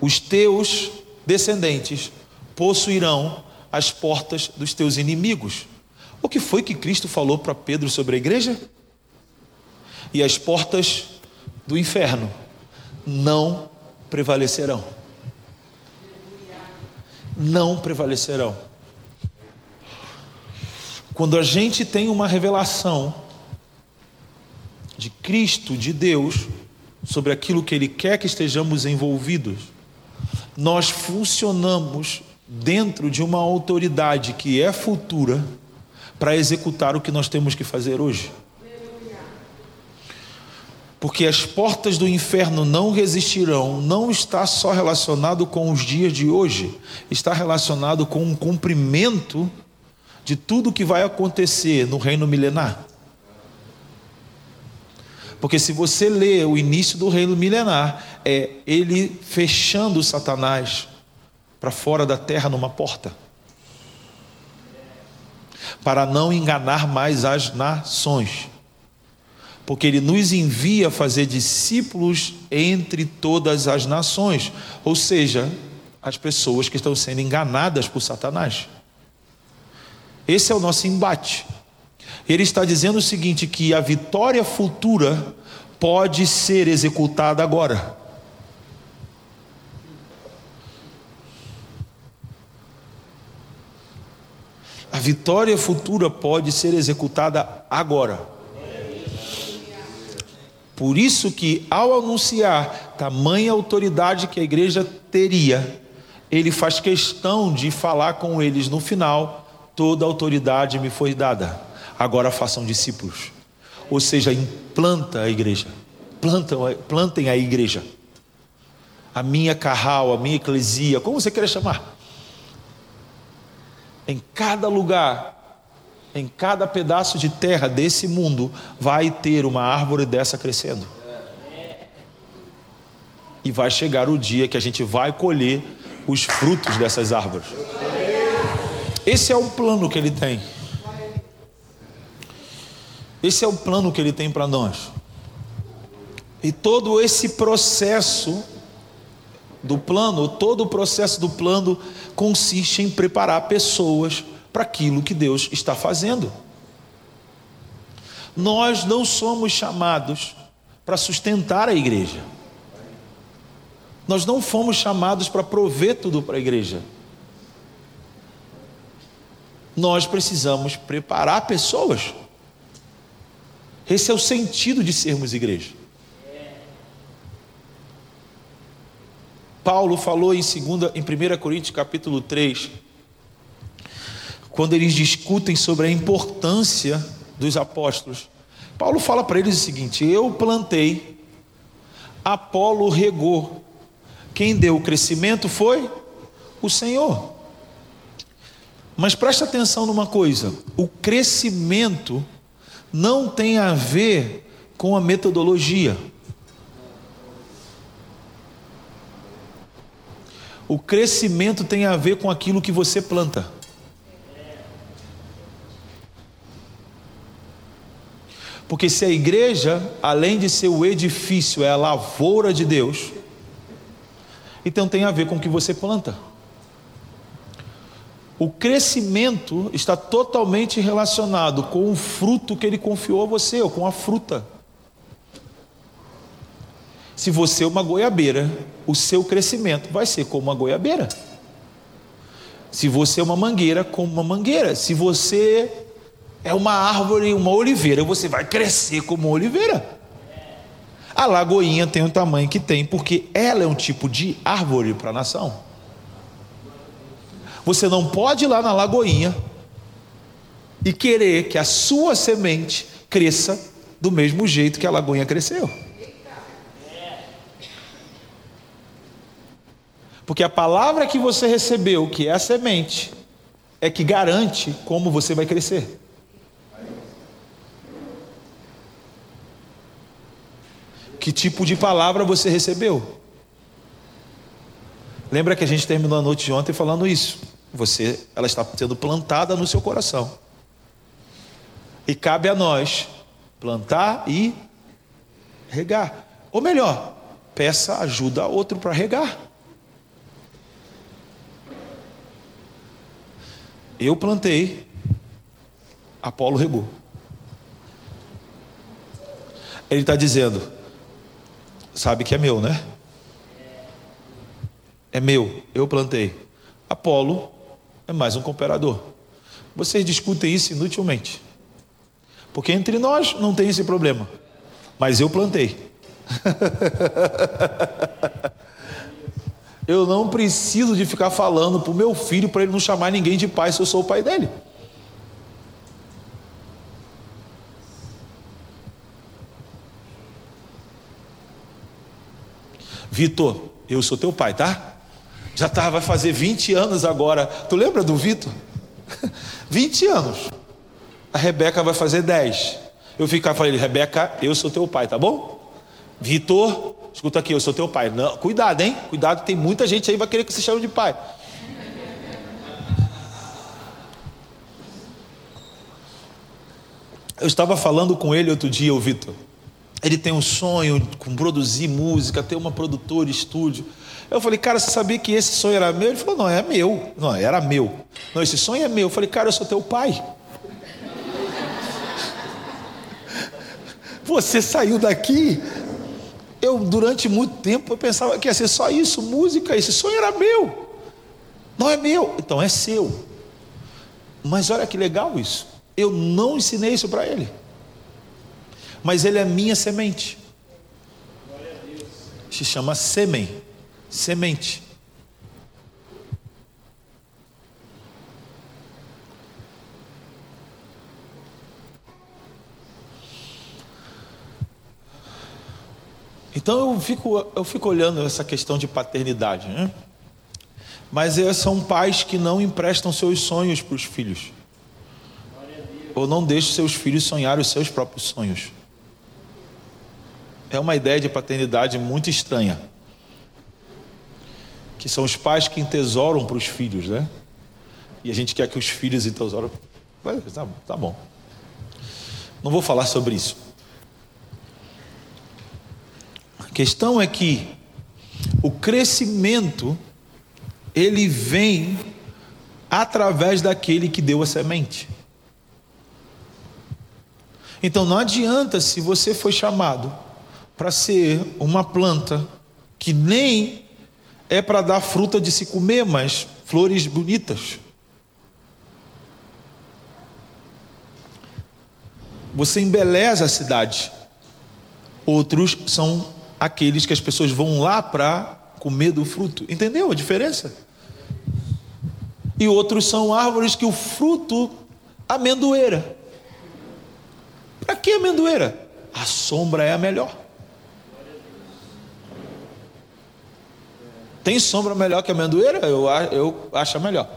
os teus descendentes possuirão as portas dos teus inimigos. O que foi que Cristo falou para Pedro sobre a igreja? E as portas do inferno não prevalecerão. Não prevalecerão. Quando a gente tem uma revelação de Cristo, de Deus, sobre aquilo que Ele quer que estejamos envolvidos, nós funcionamos dentro de uma autoridade que é futura para executar o que nós temos que fazer hoje. Porque as portas do inferno não resistirão, não está só relacionado com os dias de hoje, está relacionado com um cumprimento de tudo que vai acontecer no reino milenar. Porque se você lê o início do reino milenar, é ele fechando Satanás para fora da terra numa porta para não enganar mais as nações. Porque ele nos envia a fazer discípulos entre todas as nações, ou seja, as pessoas que estão sendo enganadas por Satanás. Esse é o nosso embate. Ele está dizendo o seguinte: que a vitória futura pode ser executada agora. A vitória futura pode ser executada agora. Por isso que ao anunciar tamanha autoridade que a igreja teria, ele faz questão de falar com eles no final: toda autoridade me foi dada. Agora façam discípulos. Ou seja, implanta a igreja. Plantem a igreja. A minha carral, a minha eclesia, como você queira chamar. Em cada lugar, em cada pedaço de terra desse mundo, vai ter uma árvore dessa crescendo. E vai chegar o dia que a gente vai colher os frutos dessas árvores. Esse é o plano que ele tem. Esse é o plano que ele tem para nós. E todo esse processo do plano, todo o processo do plano consiste em preparar pessoas para aquilo que Deus está fazendo. Nós não somos chamados para sustentar a igreja. Nós não fomos chamados para prover tudo para a igreja. Nós precisamos preparar pessoas. Esse é o sentido de sermos igreja. Paulo falou em 2, em 1 Coríntios capítulo 3, quando eles discutem sobre a importância dos apóstolos. Paulo fala para eles o seguinte: Eu plantei, Apolo regou, quem deu o crescimento foi o Senhor. Mas preste atenção numa coisa: o crescimento não tem a ver com a metodologia. O crescimento tem a ver com aquilo que você planta. Porque se a igreja, além de ser o edifício, é a lavoura de Deus, então tem a ver com o que você planta. O crescimento está totalmente relacionado com o fruto que ele confiou a você, ou com a fruta. Se você é uma goiabeira, o seu crescimento vai ser como uma goiabeira. Se você é uma mangueira, como uma mangueira. Se você é uma árvore, uma oliveira, você vai crescer como oliveira. A lagoinha tem o tamanho que tem, porque ela é um tipo de árvore para a nação. Você não pode ir lá na lagoinha e querer que a sua semente cresça do mesmo jeito que a lagoinha cresceu. Porque a palavra que você recebeu, que é a semente, é que garante como você vai crescer. Que tipo de palavra você recebeu? Lembra que a gente terminou a noite de ontem falando isso? Você, ela está sendo plantada no seu coração. E cabe a nós plantar e regar. Ou melhor, peça ajuda a outro para regar. Eu plantei, Apolo regou. Ele está dizendo, sabe que é meu, né? É meu, eu plantei. Apolo é mais um cooperador. Vocês discutem isso inutilmente. Porque entre nós não tem esse problema. Mas eu plantei. (laughs) Eu não preciso de ficar falando para o meu filho para ele não chamar ninguém de pai se eu sou o pai dele. Vitor, eu sou teu pai, tá? Já tá, vai fazer 20 anos agora. Tu lembra do Vitor? (laughs) 20 anos. A Rebeca vai fazer 10. Eu ficar falando, Rebeca, eu sou teu pai, tá bom? Vitor, escuta aqui, eu sou teu pai. Não, cuidado, hein? Cuidado, tem muita gente aí que vai querer que você chame de pai. Eu estava falando com ele outro dia, o Vitor. Ele tem um sonho com produzir música, ter uma produtora, estúdio. Eu falei, cara, você sabia que esse sonho era meu? Ele falou, não, é meu. Não, era meu. Não, esse sonho é meu. Eu falei, cara, eu sou teu pai. (laughs) Você saiu daqui eu, durante muito tempo, eu pensava que ia ser só isso, música, esse sonho era meu. Não é meu, então é seu. Mas olha que legal isso. Eu não ensinei isso para ele. Mas ele é minha semente. Se chama sêmen, semente. Então eu fico, eu fico olhando essa questão de paternidade, né? Mas são pais que não emprestam seus sonhos para os filhos. Ou não deixam seus filhos sonhar os seus próprios sonhos. É uma ideia de paternidade muito estranha. Que são os pais que entesouram para os filhos, né? E a gente quer que os filhos entesouram. Tá, tá bom. Não vou falar sobre isso questão é que o crescimento ele vem através daquele que deu a semente. Então não adianta se você foi chamado para ser uma planta que nem é para dar fruta de se comer, mas flores bonitas. Você embeleza a cidade. Outros são aqueles que as pessoas vão lá para comer do fruto. Entendeu a diferença? E outros são árvores que o fruto amendoeira. Para que amendoeira? A sombra é a melhor. Tem sombra melhor que amendoeira? Eu, eu acho melhor.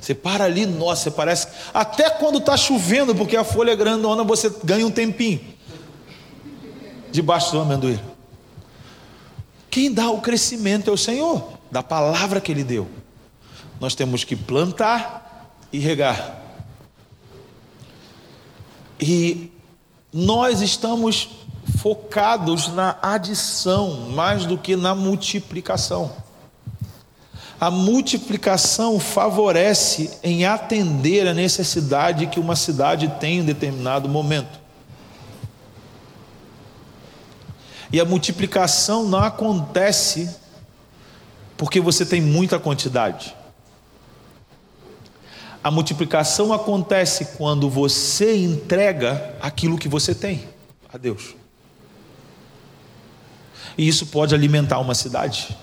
Você para ali, nossa, parece. Até quando está chovendo, porque a folha é grandona, você ganha um tempinho debaixo do amendoeiro. Quem dá o crescimento é o Senhor, da palavra que Ele deu. Nós temos que plantar e regar. E nós estamos focados na adição mais do que na multiplicação. A multiplicação favorece em atender a necessidade que uma cidade tem em determinado momento. E a multiplicação não acontece porque você tem muita quantidade. A multiplicação acontece quando você entrega aquilo que você tem a Deus. E isso pode alimentar uma cidade.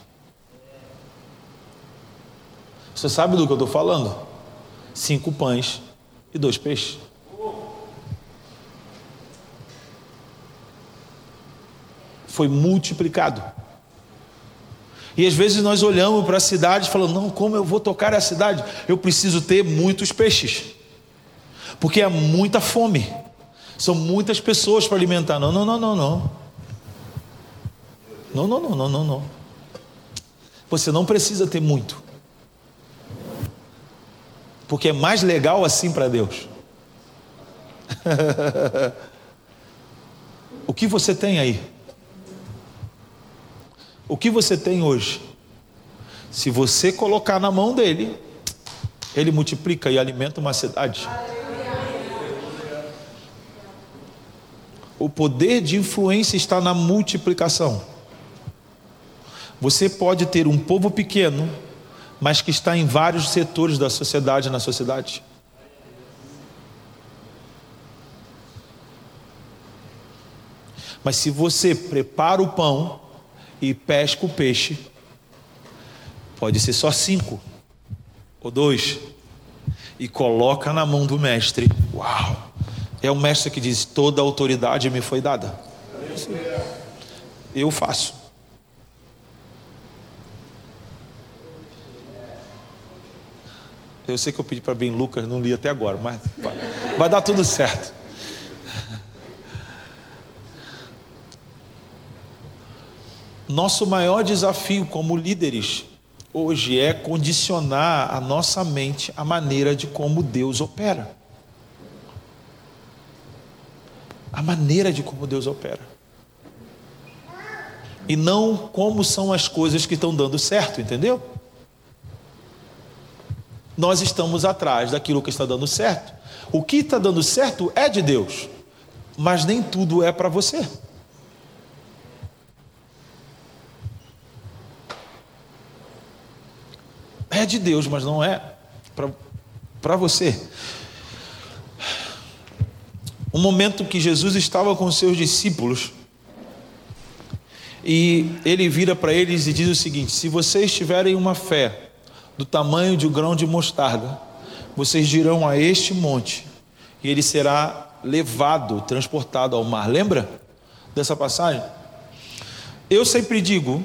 Você sabe do que eu estou falando? Cinco pães e dois peixes. Foi multiplicado. E às vezes nós olhamos para a cidade e falamos: não, como eu vou tocar a cidade? Eu preciso ter muitos peixes, porque há muita fome, são muitas pessoas para alimentar. Não, não, não, não, não. Não, não, não, não, não, não. Você não precisa ter muito, porque é mais legal assim para Deus. (laughs) o que você tem aí? O que você tem hoje? Se você colocar na mão dele, ele multiplica e alimenta uma cidade. O poder de influência está na multiplicação. Você pode ter um povo pequeno, mas que está em vários setores da sociedade na sociedade. Mas se você prepara o pão, e pesca o peixe, pode ser só cinco ou dois, e coloca na mão do mestre. Uau! É o mestre que diz: toda autoridade me foi dada. Eu faço. Eu sei que eu pedi para bem Lucas, não li até agora, mas vai dar tudo certo. Nosso maior desafio como líderes hoje é condicionar a nossa mente à maneira de como Deus opera. A maneira de como Deus opera. E não como são as coisas que estão dando certo, entendeu? Nós estamos atrás daquilo que está dando certo. O que está dando certo é de Deus, mas nem tudo é para você. é de Deus, mas não é para você. Um momento que Jesus estava com seus discípulos e ele vira para eles e diz o seguinte: Se vocês tiverem uma fé do tamanho de um grão de mostarda, vocês dirão a este monte e ele será levado, transportado ao mar. Lembra dessa passagem? Eu sempre digo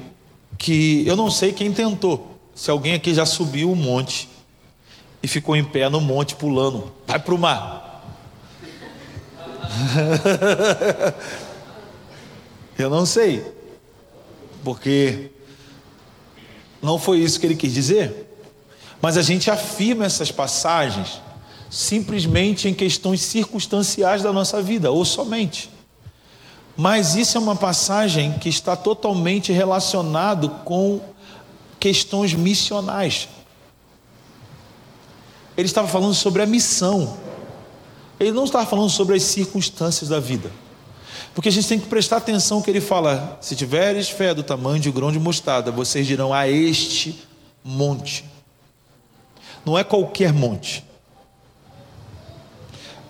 que eu não sei quem tentou, se alguém aqui já subiu um monte e ficou em pé no monte pulando, vai para o mar. (laughs) Eu não sei, porque não foi isso que ele quis dizer. Mas a gente afirma essas passagens simplesmente em questões circunstanciais da nossa vida, ou somente. Mas isso é uma passagem que está totalmente relacionado com questões missionais. Ele estava falando sobre a missão. Ele não estava falando sobre as circunstâncias da vida. Porque a gente tem que prestar atenção que ele fala: se tiveres fé do tamanho de um grão de mostarda, vocês dirão a este monte. Não é qualquer monte.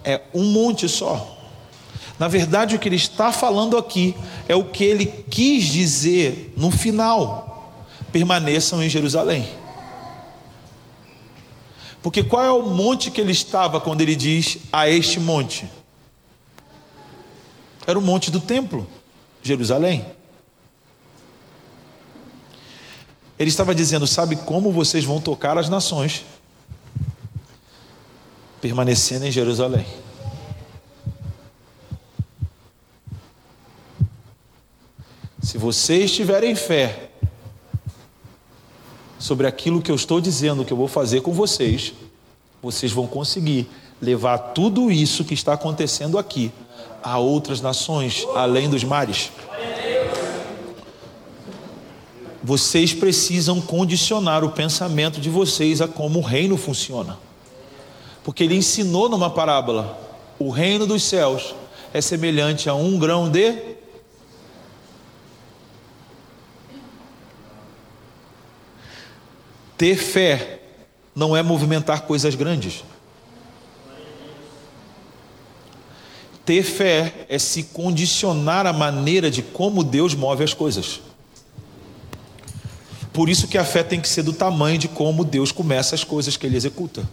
É um monte só. Na verdade, o que ele está falando aqui é o que ele quis dizer no final permaneçam em Jerusalém. Porque qual é o monte que ele estava quando ele diz a este monte? Era o monte do templo, Jerusalém. Ele estava dizendo: Sabe como vocês vão tocar as nações? Permanecendo em Jerusalém. Se vocês tiverem fé sobre aquilo que eu estou dizendo que eu vou fazer com vocês, vocês vão conseguir levar tudo isso que está acontecendo aqui a outras nações além dos mares. Vocês precisam condicionar o pensamento de vocês a como o reino funciona. Porque ele ensinou numa parábola: o reino dos céus é semelhante a um grão de Ter fé não é movimentar coisas grandes. Ter fé é se condicionar à maneira de como Deus move as coisas. Por isso que a fé tem que ser do tamanho de como Deus começa as coisas que ele executa.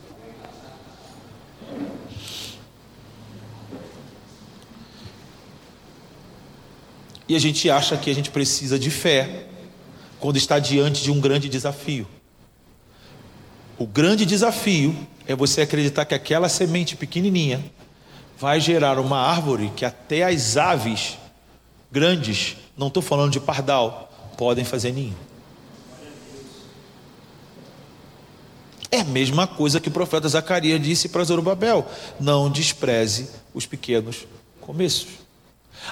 E a gente acha que a gente precisa de fé quando está diante de um grande desafio. O grande desafio é você acreditar que aquela semente pequenininha vai gerar uma árvore que até as aves grandes, não estou falando de pardal, podem fazer ninho. É a mesma coisa que o profeta Zacarias disse para Zorobabel: não despreze os pequenos começos.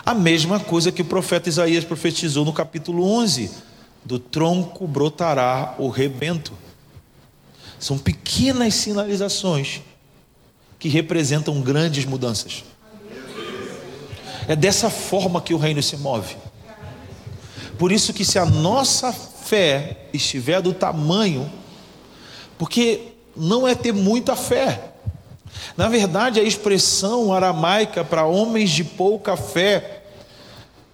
A mesma coisa que o profeta Isaías profetizou no capítulo 11: do tronco brotará o rebento. São pequenas sinalizações que representam grandes mudanças. É dessa forma que o reino se move. Por isso que se a nossa fé estiver do tamanho porque não é ter muita fé. Na verdade, a expressão aramaica para homens de pouca fé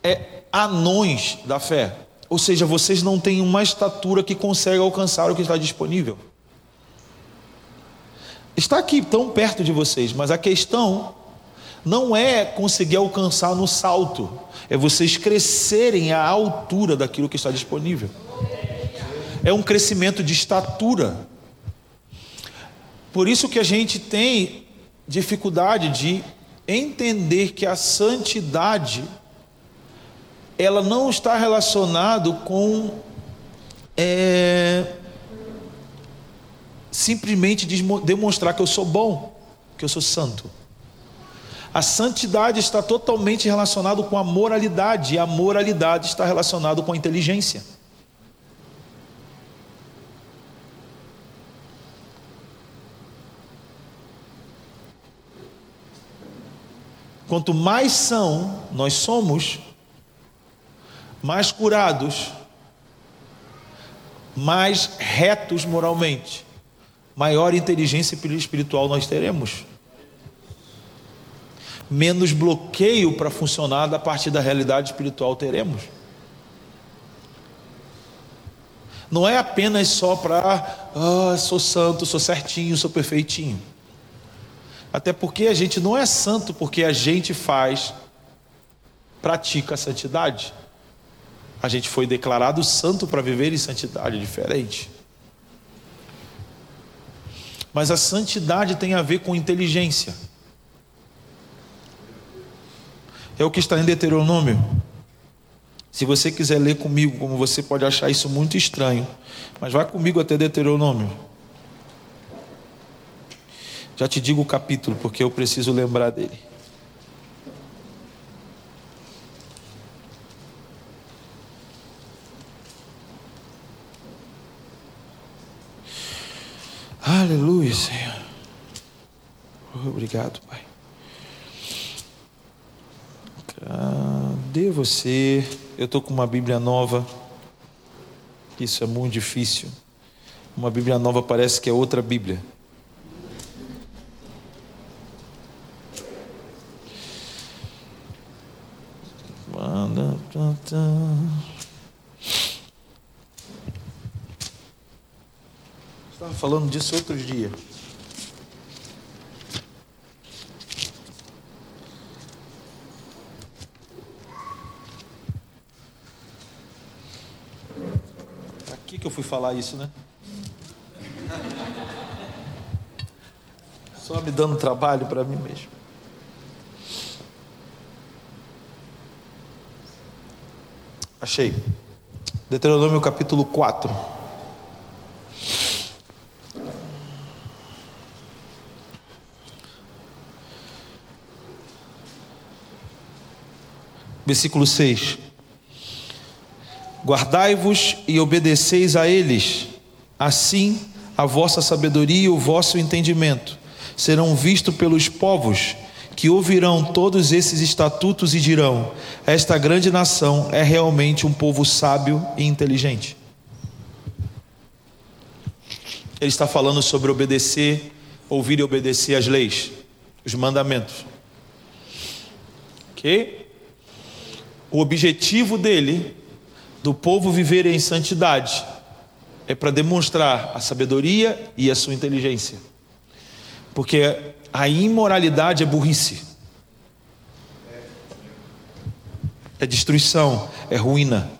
é anões da fé. Ou seja, vocês não têm uma estatura que consegue alcançar o que está disponível. Está aqui tão perto de vocês, mas a questão não é conseguir alcançar no salto, é vocês crescerem à altura daquilo que está disponível. É um crescimento de estatura. Por isso que a gente tem dificuldade de entender que a santidade ela não está relacionado com é, simplesmente demonstrar que eu sou bom, que eu sou santo. A santidade está totalmente relacionado com a moralidade, e a moralidade está relacionado com a inteligência. Quanto mais são nós somos, mais curados, mais retos moralmente, maior inteligência espiritual nós teremos. Menos bloqueio para funcionar da parte da realidade espiritual teremos. Não é apenas só para, ah, sou santo, sou certinho, sou perfeitinho. Até porque a gente não é santo porque a gente faz, pratica a santidade. A gente foi declarado santo para viver em santidade, diferente. Mas a santidade tem a ver com inteligência. É o que está em Deuteronômio. Se você quiser ler comigo, como você pode achar isso muito estranho, mas vai comigo até Deuteronômio. Já te digo o capítulo, porque eu preciso lembrar dele. Aleluia, Senhor. Obrigado, Pai. Cadê você? Eu estou com uma Bíblia nova. Isso é muito difícil. Uma Bíblia nova parece que é outra Bíblia. Estava falando disso outros dias. Aqui que eu fui falar isso, né? Só me dando trabalho para mim mesmo. Achei. Deuteronômio capítulo 4. Versículo 6. Guardai-vos e obedeceis a eles, assim a vossa sabedoria e o vosso entendimento serão vistos pelos povos que ouvirão todos esses estatutos e dirão: Esta grande nação é realmente um povo sábio e inteligente. Ele está falando sobre obedecer, ouvir e obedecer as leis, os mandamentos. Ok? O objetivo dele, do povo viver em santidade, é para demonstrar a sabedoria e a sua inteligência. Porque a imoralidade é burrice, é destruição, é ruína.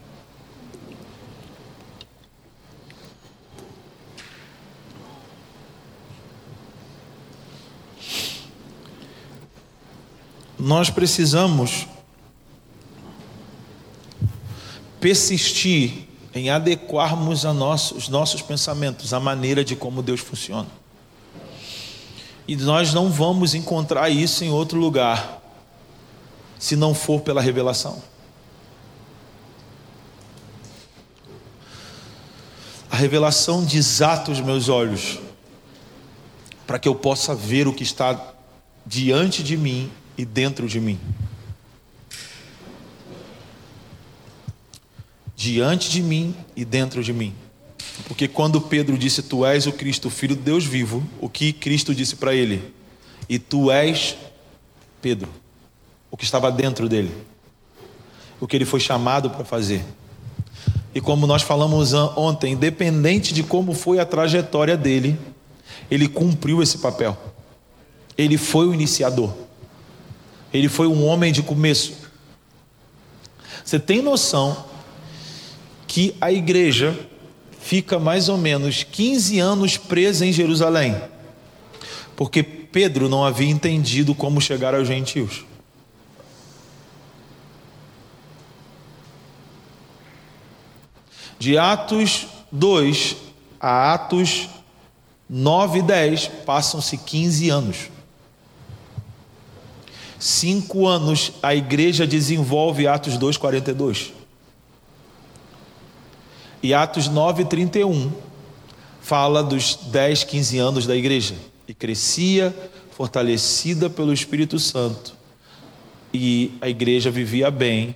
Nós precisamos persistir em adequarmos a nossos, os nossos pensamentos à maneira de como Deus funciona. E nós não vamos encontrar isso em outro lugar, se não for pela revelação. A revelação desata os meus olhos, para que eu possa ver o que está diante de mim e dentro de mim. Diante de mim e dentro de mim. Porque quando Pedro disse: Tu és o Cristo, o Filho de Deus vivo, o que Cristo disse para ele? E tu és Pedro, o que estava dentro dele, o que ele foi chamado para fazer. E como nós falamos ontem, independente de como foi a trajetória dele, ele cumpriu esse papel. Ele foi o iniciador. Ele foi um homem de começo. Você tem noção que a igreja fica mais ou menos 15 anos presa em Jerusalém, porque Pedro não havia entendido como chegar aos gentios. De Atos 2 a Atos 9 e 10 passam-se 15 anos cinco anos a igreja desenvolve Atos 2,42. E Atos 9,31 fala dos 10, 15 anos da igreja. E crescia, fortalecida pelo Espírito Santo. E a igreja vivia bem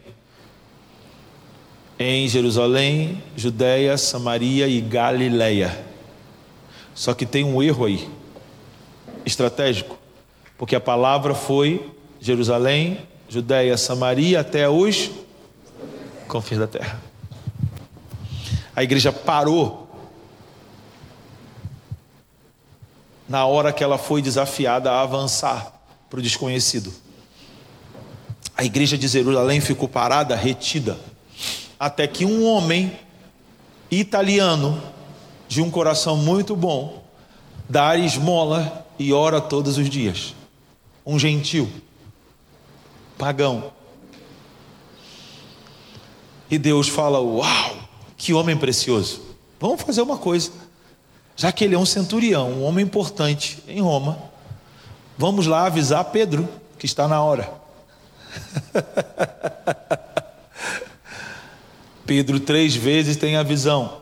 em Jerusalém, Judéia, Samaria e Galileia. Só que tem um erro aí, estratégico, porque a palavra foi Jerusalém, Judéia, Samaria, até os confins da terra. A igreja parou na hora que ela foi desafiada a avançar para o desconhecido. A igreja de Jerusalém ficou parada, retida, até que um homem italiano, de um coração muito bom, dá esmola e ora todos os dias. Um gentil pagão. E Deus fala: Uau, que homem precioso. Vamos fazer uma coisa. Já que ele é um centurião, um homem importante em Roma, vamos lá avisar Pedro que está na hora. (laughs) Pedro três vezes tem a visão.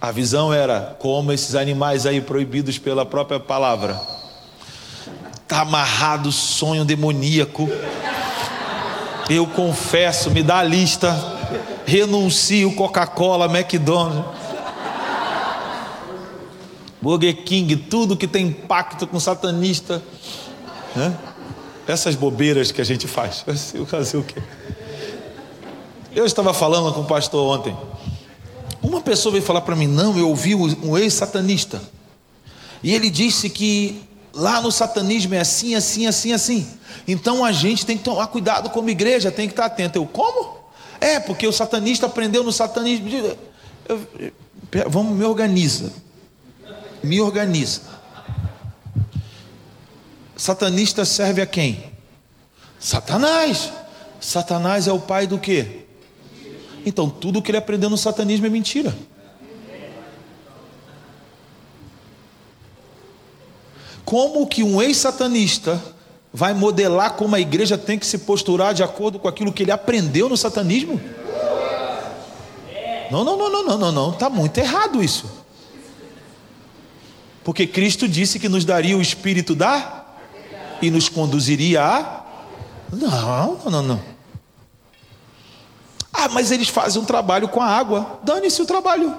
A visão era como esses animais aí proibidos pela própria palavra Está amarrado sonho demoníaco. Eu confesso, me dá a lista. Renuncio Coca-Cola, McDonald's. Burger King, tudo que tem pacto com satanista. Né? Essas bobeiras que a gente faz. Fazer o quê? Eu estava falando com o pastor ontem. Uma pessoa veio falar para mim: não, eu ouvi um ex-satanista. E ele disse que Lá no satanismo é assim, assim, assim, assim. Então a gente tem que tomar cuidado como igreja, tem que estar atento. Eu, como? É, porque o satanista aprendeu no satanismo. Eu, eu, vamos, me organiza. Me organiza. Satanista serve a quem? Satanás. Satanás é o pai do quê? Então tudo que ele aprendeu no satanismo é mentira. Como que um ex-satanista vai modelar como a igreja tem que se posturar de acordo com aquilo que ele aprendeu no satanismo? Não, não, não, não, não, não, não, está muito errado isso. Porque Cristo disse que nos daria o espírito da e nos conduziria a. Não, não, não, não. Ah, mas eles fazem um trabalho com a água. Dane-se o trabalho.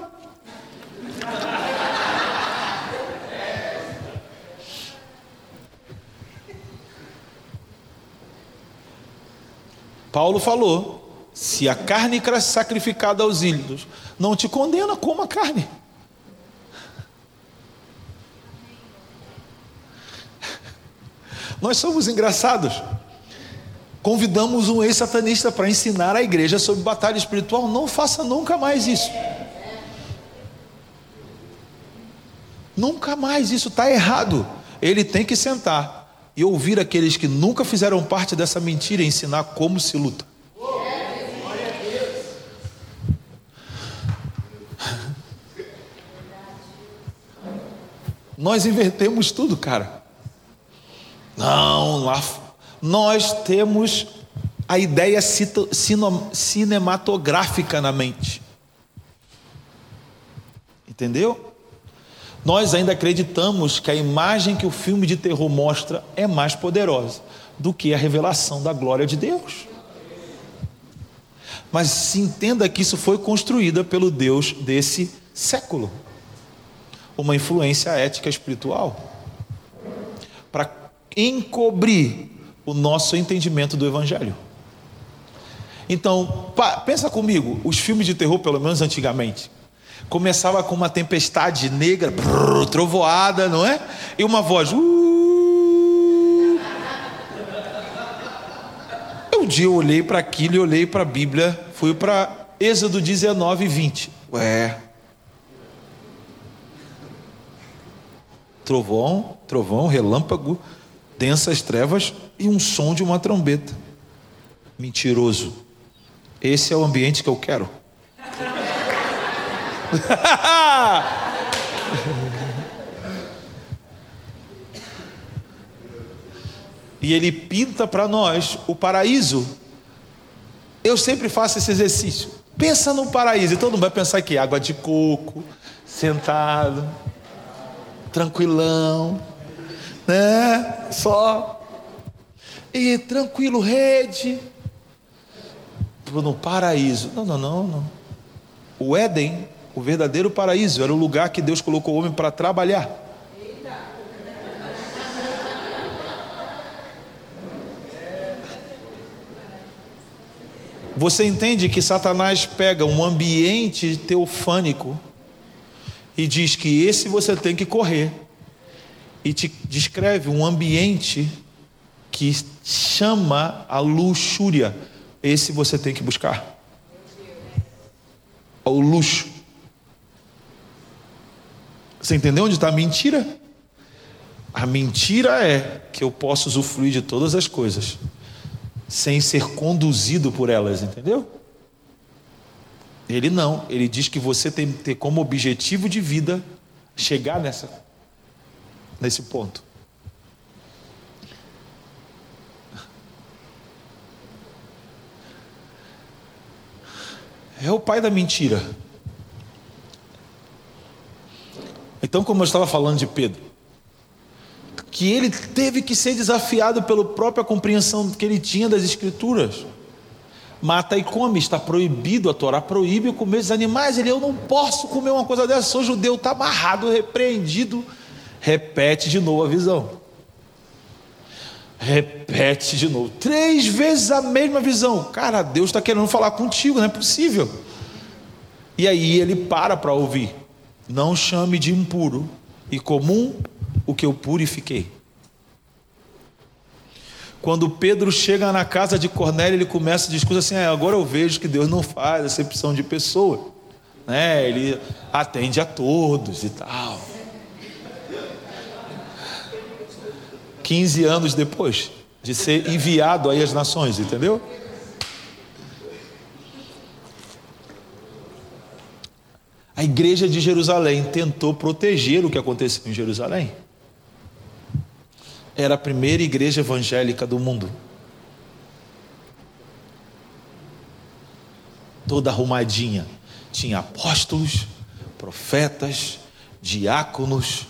Paulo falou: se a carne sacrificada aos ídolos não te condena, coma a carne. Nós somos engraçados. Convidamos um ex-satanista para ensinar a igreja sobre batalha espiritual. Não faça nunca mais isso. Nunca mais, isso está errado. Ele tem que sentar e ouvir aqueles que nunca fizeram parte dessa mentira ensinar como se luta. Nós invertemos tudo, cara. Não, lá nós temos a ideia cinematográfica na mente. Entendeu? Nós ainda acreditamos que a imagem que o filme de terror mostra é mais poderosa do que a revelação da glória de Deus. Mas se entenda que isso foi construída pelo Deus desse século uma influência ética espiritual para encobrir o nosso entendimento do Evangelho. Então, pensa comigo, os filmes de terror, pelo menos antigamente, começava com uma tempestade negra, brrr, trovoada, não é? E uma voz. Uh... Um dia eu olhei para aquilo e olhei para a Bíblia, fui para Êxodo 19, 20. Ué. Trovão, trovão, relâmpago, densas trevas e um som de uma trombeta. Mentiroso. Esse é o ambiente que eu quero. (laughs) e ele pinta para nós o paraíso. Eu sempre faço esse exercício. Pensa no paraíso. Todo mundo vai pensar que água de coco, sentado, tranquilão, né? Só. E tranquilo, rede. No paraíso. Não, não, não, não. O Éden, o verdadeiro paraíso, era o lugar que Deus colocou o homem para trabalhar. Você entende que Satanás pega um ambiente teofânico e diz que esse você tem que correr e te descreve um ambiente que chama a luxúria. Esse você tem que buscar. O luxo. Você entendeu onde está a mentira? A mentira é que eu posso usufruir de todas as coisas sem ser conduzido por elas, entendeu? Ele não, ele diz que você tem que ter como objetivo de vida chegar nessa nesse ponto. É o pai da mentira. Então, como eu estava falando de Pedro, que ele teve que ser desafiado pela própria compreensão que ele tinha das Escrituras. Mata e come, está proibido, a Torá proíbe comer os animais. Ele, eu não posso comer uma coisa dessa, sou judeu, está amarrado, repreendido repete de novo a visão. Repete de novo. Três vezes a mesma visão. Cara, Deus está querendo falar contigo, não é possível. E aí ele para para ouvir. Não chame de impuro e comum o que eu purifiquei. Quando Pedro chega na casa de Cornélio, ele começa a discutir assim: ah, agora eu vejo que Deus não faz acepção de pessoa, né? Ele atende a todos e tal. 15 anos depois de ser enviado aí às nações, entendeu? A igreja de Jerusalém tentou proteger o que aconteceu em Jerusalém. Era a primeira igreja evangélica do mundo. Toda arrumadinha. Tinha apóstolos, profetas, diáconos,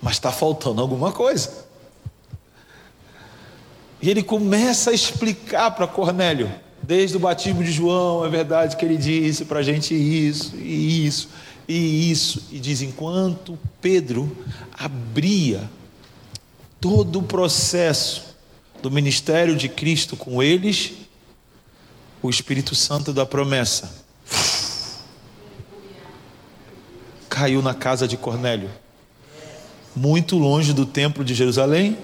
mas está faltando alguma coisa. E ele começa a explicar para Cornélio, desde o batismo de João, é verdade que ele disse para a gente isso, e isso, e isso, e diz: enquanto Pedro abria todo o processo do ministério de Cristo com eles, o Espírito Santo da promessa caiu na casa de Cornélio, muito longe do templo de Jerusalém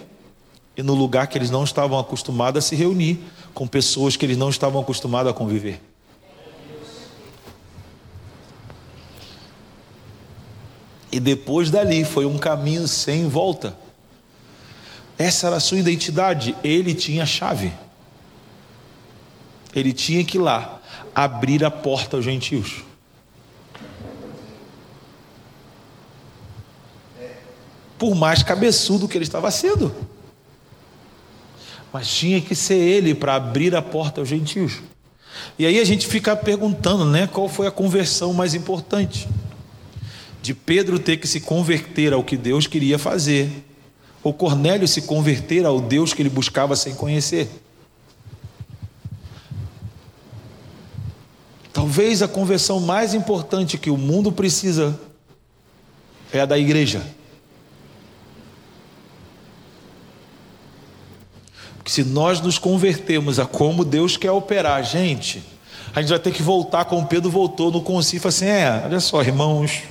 e no lugar que eles não estavam acostumados a se reunir, com pessoas que eles não estavam acostumados a conviver. E depois dali foi um caminho sem volta. Essa era a sua identidade. Ele tinha a chave. Ele tinha que ir lá abrir a porta aos gentios. Por mais cabeçudo que ele estava sendo. Mas tinha que ser ele para abrir a porta aos gentios. E aí a gente fica perguntando, né, qual foi a conversão mais importante? De Pedro ter que se converter ao que Deus queria fazer, ou Cornélio se converter ao Deus que ele buscava sem conhecer. Talvez a conversão mais importante que o mundo precisa é a da igreja. Porque se nós nos convertermos a como Deus quer operar, gente, a gente vai ter que voltar como Pedro voltou no concílio, assim, é, olha só, irmãos,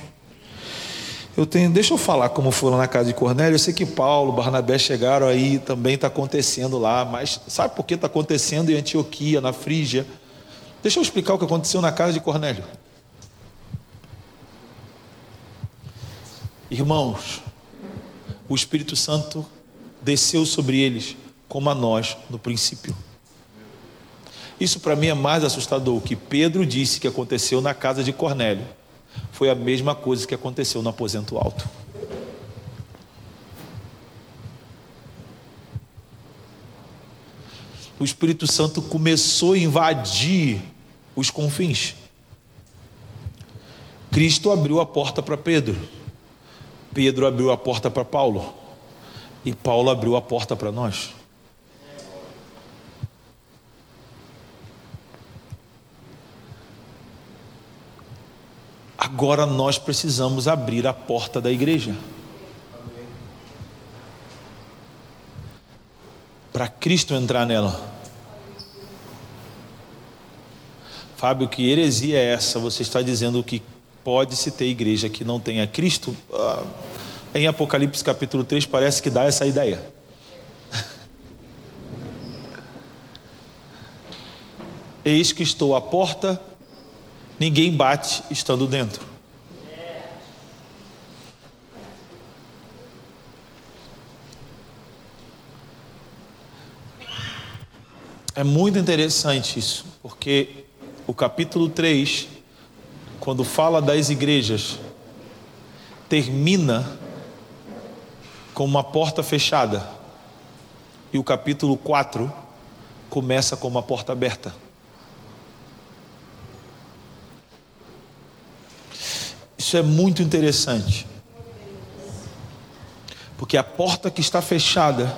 eu tenho, deixa eu falar como foi lá na casa de Cornélio. Eu sei que Paulo, Barnabé chegaram aí, também está acontecendo lá, mas sabe por que está acontecendo em Antioquia, na Frígia? Deixa eu explicar o que aconteceu na casa de Cornélio. Irmãos, o Espírito Santo desceu sobre eles como a nós no princípio. Isso para mim é mais assustador. O que Pedro disse que aconteceu na casa de Cornélio foi a mesma coisa que aconteceu no aposento alto. O Espírito Santo começou a invadir os confins. Cristo abriu a porta para Pedro. Pedro abriu a porta para Paulo. E Paulo abriu a porta para nós. Agora nós precisamos abrir a porta da igreja. Para Cristo entrar nela. Fábio, que heresia é essa? Você está dizendo que pode-se ter igreja que não tenha Cristo? Ah, em Apocalipse capítulo 3 parece que dá essa ideia. (laughs) Eis que estou à porta Ninguém bate estando dentro. É muito interessante isso, porque o capítulo 3, quando fala das igrejas, termina com uma porta fechada, e o capítulo 4 começa com uma porta aberta. Isso é muito interessante. Porque a porta que está fechada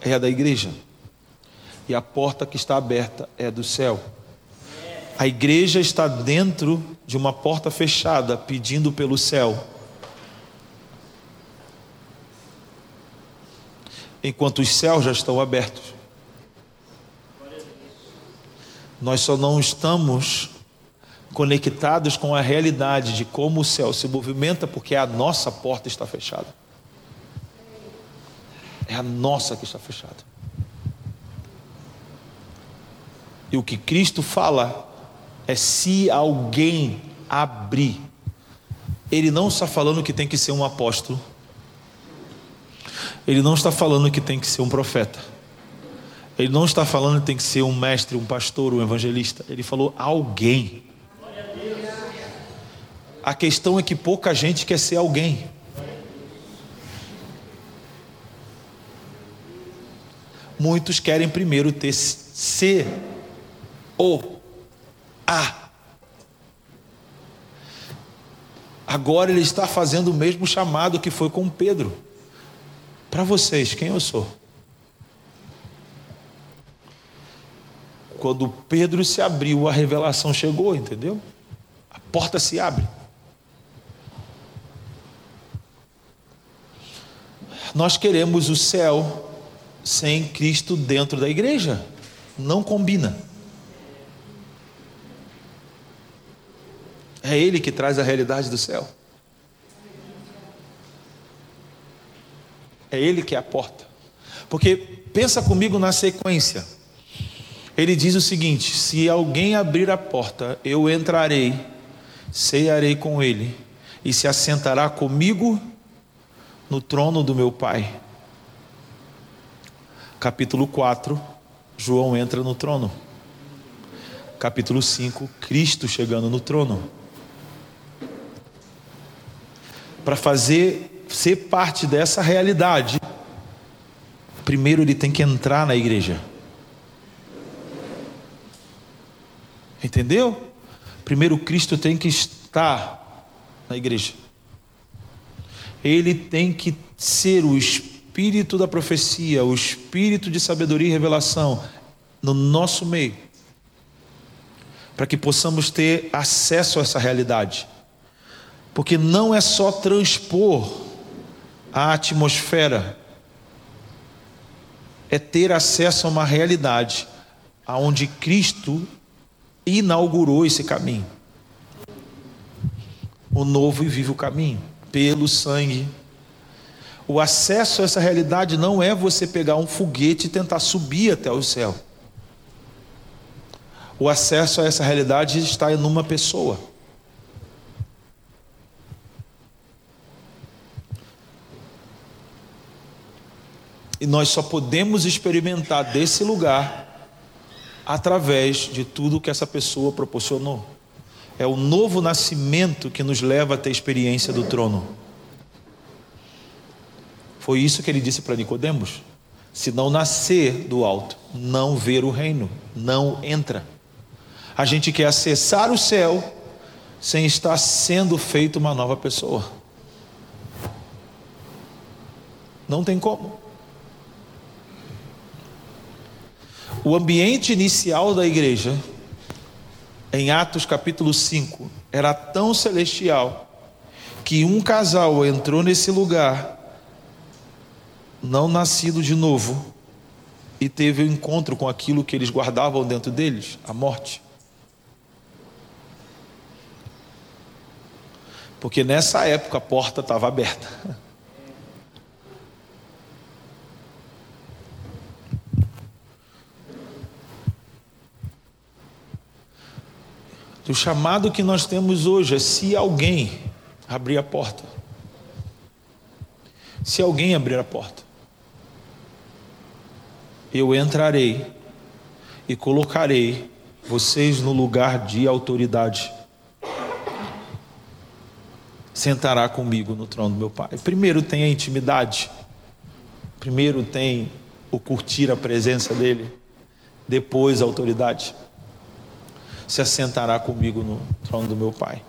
é a da igreja. E a porta que está aberta é do céu. A igreja está dentro de uma porta fechada, pedindo pelo céu. Enquanto os céus já estão abertos. Nós só não estamos conectados com a realidade de como o céu se movimenta, porque a nossa porta está fechada. É a nossa que está fechada. E o que Cristo fala é se alguém abrir. Ele não está falando que tem que ser um apóstolo. Ele não está falando que tem que ser um profeta. Ele não está falando que tem que ser um mestre, um pastor, um evangelista. Ele falou alguém. A questão é que pouca gente quer ser alguém. Muitos querem primeiro ter ser o a. Agora ele está fazendo o mesmo chamado que foi com Pedro. Para vocês, quem eu sou? Quando Pedro se abriu, a revelação chegou, entendeu? A porta se abre. Nós queremos o céu sem Cristo dentro da igreja. Não combina. É Ele que traz a realidade do céu. É Ele que é a porta. Porque pensa comigo na sequência. Ele diz o seguinte: se alguém abrir a porta, eu entrarei, cearei com ele, e se assentará comigo no trono do meu Pai. Capítulo 4, João entra no trono. Capítulo 5, Cristo chegando no trono. Para fazer ser parte dessa realidade, primeiro ele tem que entrar na igreja. Entendeu? Primeiro Cristo tem que estar na igreja. Ele tem que ser o espírito da profecia, o espírito de sabedoria e revelação no nosso meio, para que possamos ter acesso a essa realidade. Porque não é só transpor a atmosfera, é ter acesso a uma realidade aonde Cristo inaugurou esse caminho. O novo e vivo caminho, pelo sangue. O acesso a essa realidade não é você pegar um foguete e tentar subir até o céu. O acesso a essa realidade está em uma pessoa. E nós só podemos experimentar desse lugar através de tudo que essa pessoa proporcionou. É o novo nascimento que nos leva a ter experiência do trono. Foi isso que ele disse para Nicodemos: se não nascer do alto, não ver o reino, não entra. A gente quer acessar o céu sem estar sendo feito uma nova pessoa. Não tem como. O ambiente inicial da igreja, em Atos capítulo 5, era tão celestial que um casal entrou nesse lugar, não nascido de novo, e teve um encontro com aquilo que eles guardavam dentro deles a morte. Porque nessa época a porta estava aberta. (laughs) O chamado que nós temos hoje é se alguém abrir a porta. Se alguém abrir a porta, eu entrarei e colocarei vocês no lugar de autoridade. Sentará comigo no trono do meu Pai. Primeiro tem a intimidade, primeiro tem o curtir a presença dEle, depois a autoridade se assentará comigo no trono do meu Pai.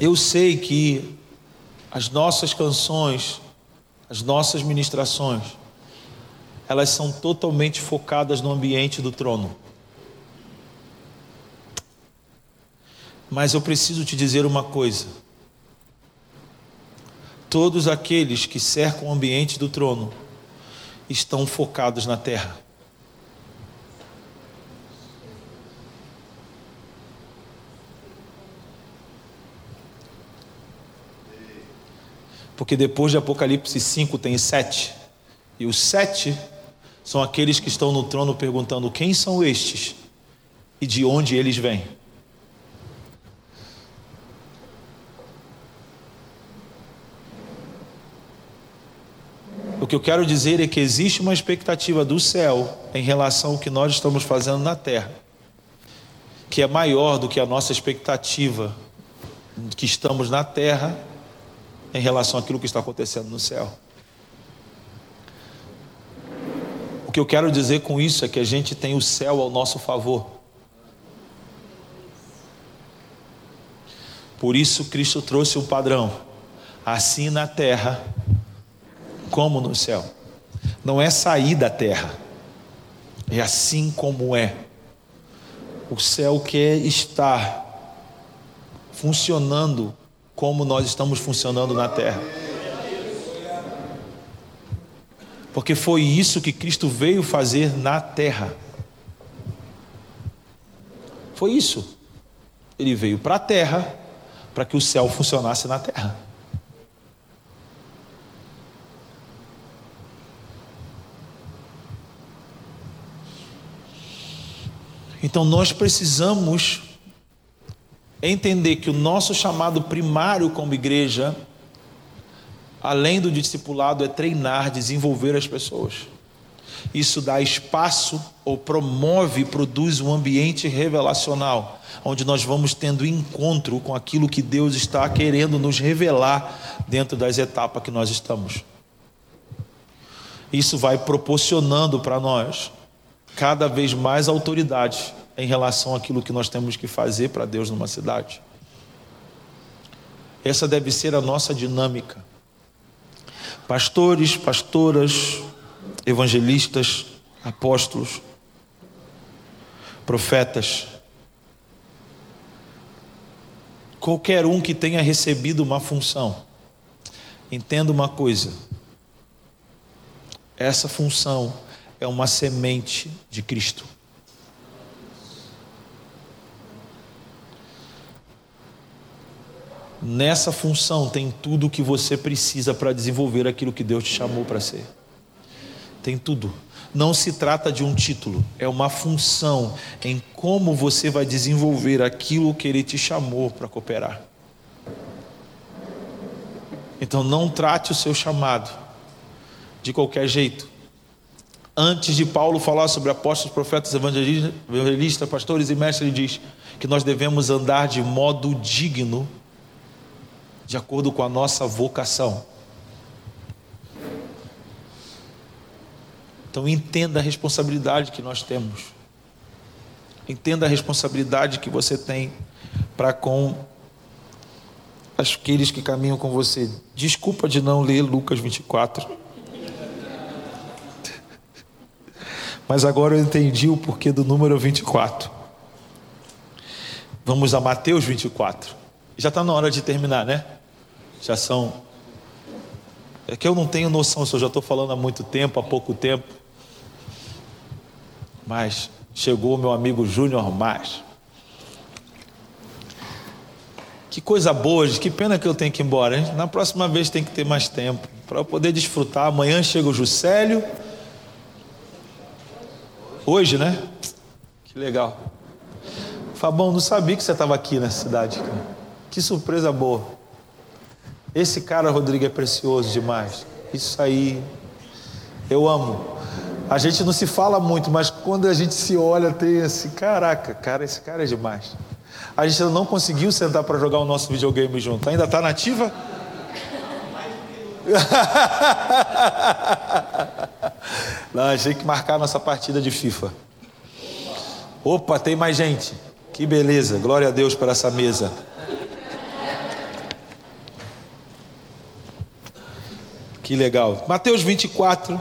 Eu sei que as nossas canções, as nossas ministrações, elas são totalmente focadas no ambiente do trono. Mas eu preciso te dizer uma coisa. Todos aqueles que cercam o ambiente do trono estão focados na terra. Porque depois de Apocalipse 5 tem sete. E os sete são aqueles que estão no trono perguntando: quem são estes e de onde eles vêm? O que eu quero dizer é que existe uma expectativa do céu em relação ao que nós estamos fazendo na terra, que é maior do que a nossa expectativa que estamos na terra em relação àquilo que está acontecendo no céu. O que eu quero dizer com isso é que a gente tem o céu ao nosso favor. Por isso Cristo trouxe um padrão, assim na terra como no céu. Não é sair da terra, é assim como é. O céu quer estar funcionando como nós estamos funcionando na terra. Porque foi isso que Cristo veio fazer na terra. Foi isso. Ele veio para a terra para que o céu funcionasse na terra. Então nós precisamos entender que o nosso chamado primário como igreja, além do discipulado, é treinar, desenvolver as pessoas. Isso dá espaço ou promove, produz um ambiente revelacional, onde nós vamos tendo encontro com aquilo que Deus está querendo nos revelar dentro das etapas que nós estamos. Isso vai proporcionando para nós cada vez mais autoridade em relação àquilo que nós temos que fazer para Deus numa cidade. Essa deve ser a nossa dinâmica. Pastores, pastoras, evangelistas, apóstolos, profetas, qualquer um que tenha recebido uma função, entenda uma coisa: essa função é uma semente de Cristo. Nessa função tem tudo o que você precisa para desenvolver aquilo que Deus te chamou para ser. Tem tudo. Não se trata de um título, é uma função em como você vai desenvolver aquilo que Ele te chamou para cooperar. Então não trate o seu chamado de qualquer jeito. Antes de Paulo falar sobre apóstolos, profetas, evangelistas, pastores e mestres, ele diz que nós devemos andar de modo digno de acordo com a nossa vocação. Então entenda a responsabilidade que nós temos. Entenda a responsabilidade que você tem para com aqueles que caminham com você. Desculpa de não ler Lucas 24. Mas agora eu entendi o porquê do número 24. Vamos a Mateus 24. Já está na hora de terminar, né? Já são. É que eu não tenho noção se eu já estou falando há muito tempo, há pouco tempo. Mas chegou o meu amigo Júnior Mais. Que coisa boa, que pena que eu tenho que ir embora. Hein? Na próxima vez tem que ter mais tempo para eu poder desfrutar. Amanhã chega o Juscelio. Hoje, né? Que legal. Fabão, não sabia que você estava aqui nessa cidade. Que surpresa boa. Esse cara, Rodrigo, é precioso demais. Isso aí, eu amo. A gente não se fala muito, mas quando a gente se olha, tem esse, caraca, cara, esse cara é demais. A gente ainda não conseguiu sentar para jogar o nosso videogame junto. Ainda está nativa? (laughs) Não, a gente tem que marcar nossa partida de FIFA. Opa, tem mais gente. Que beleza. Glória a Deus por essa mesa. Que legal. Mateus 24,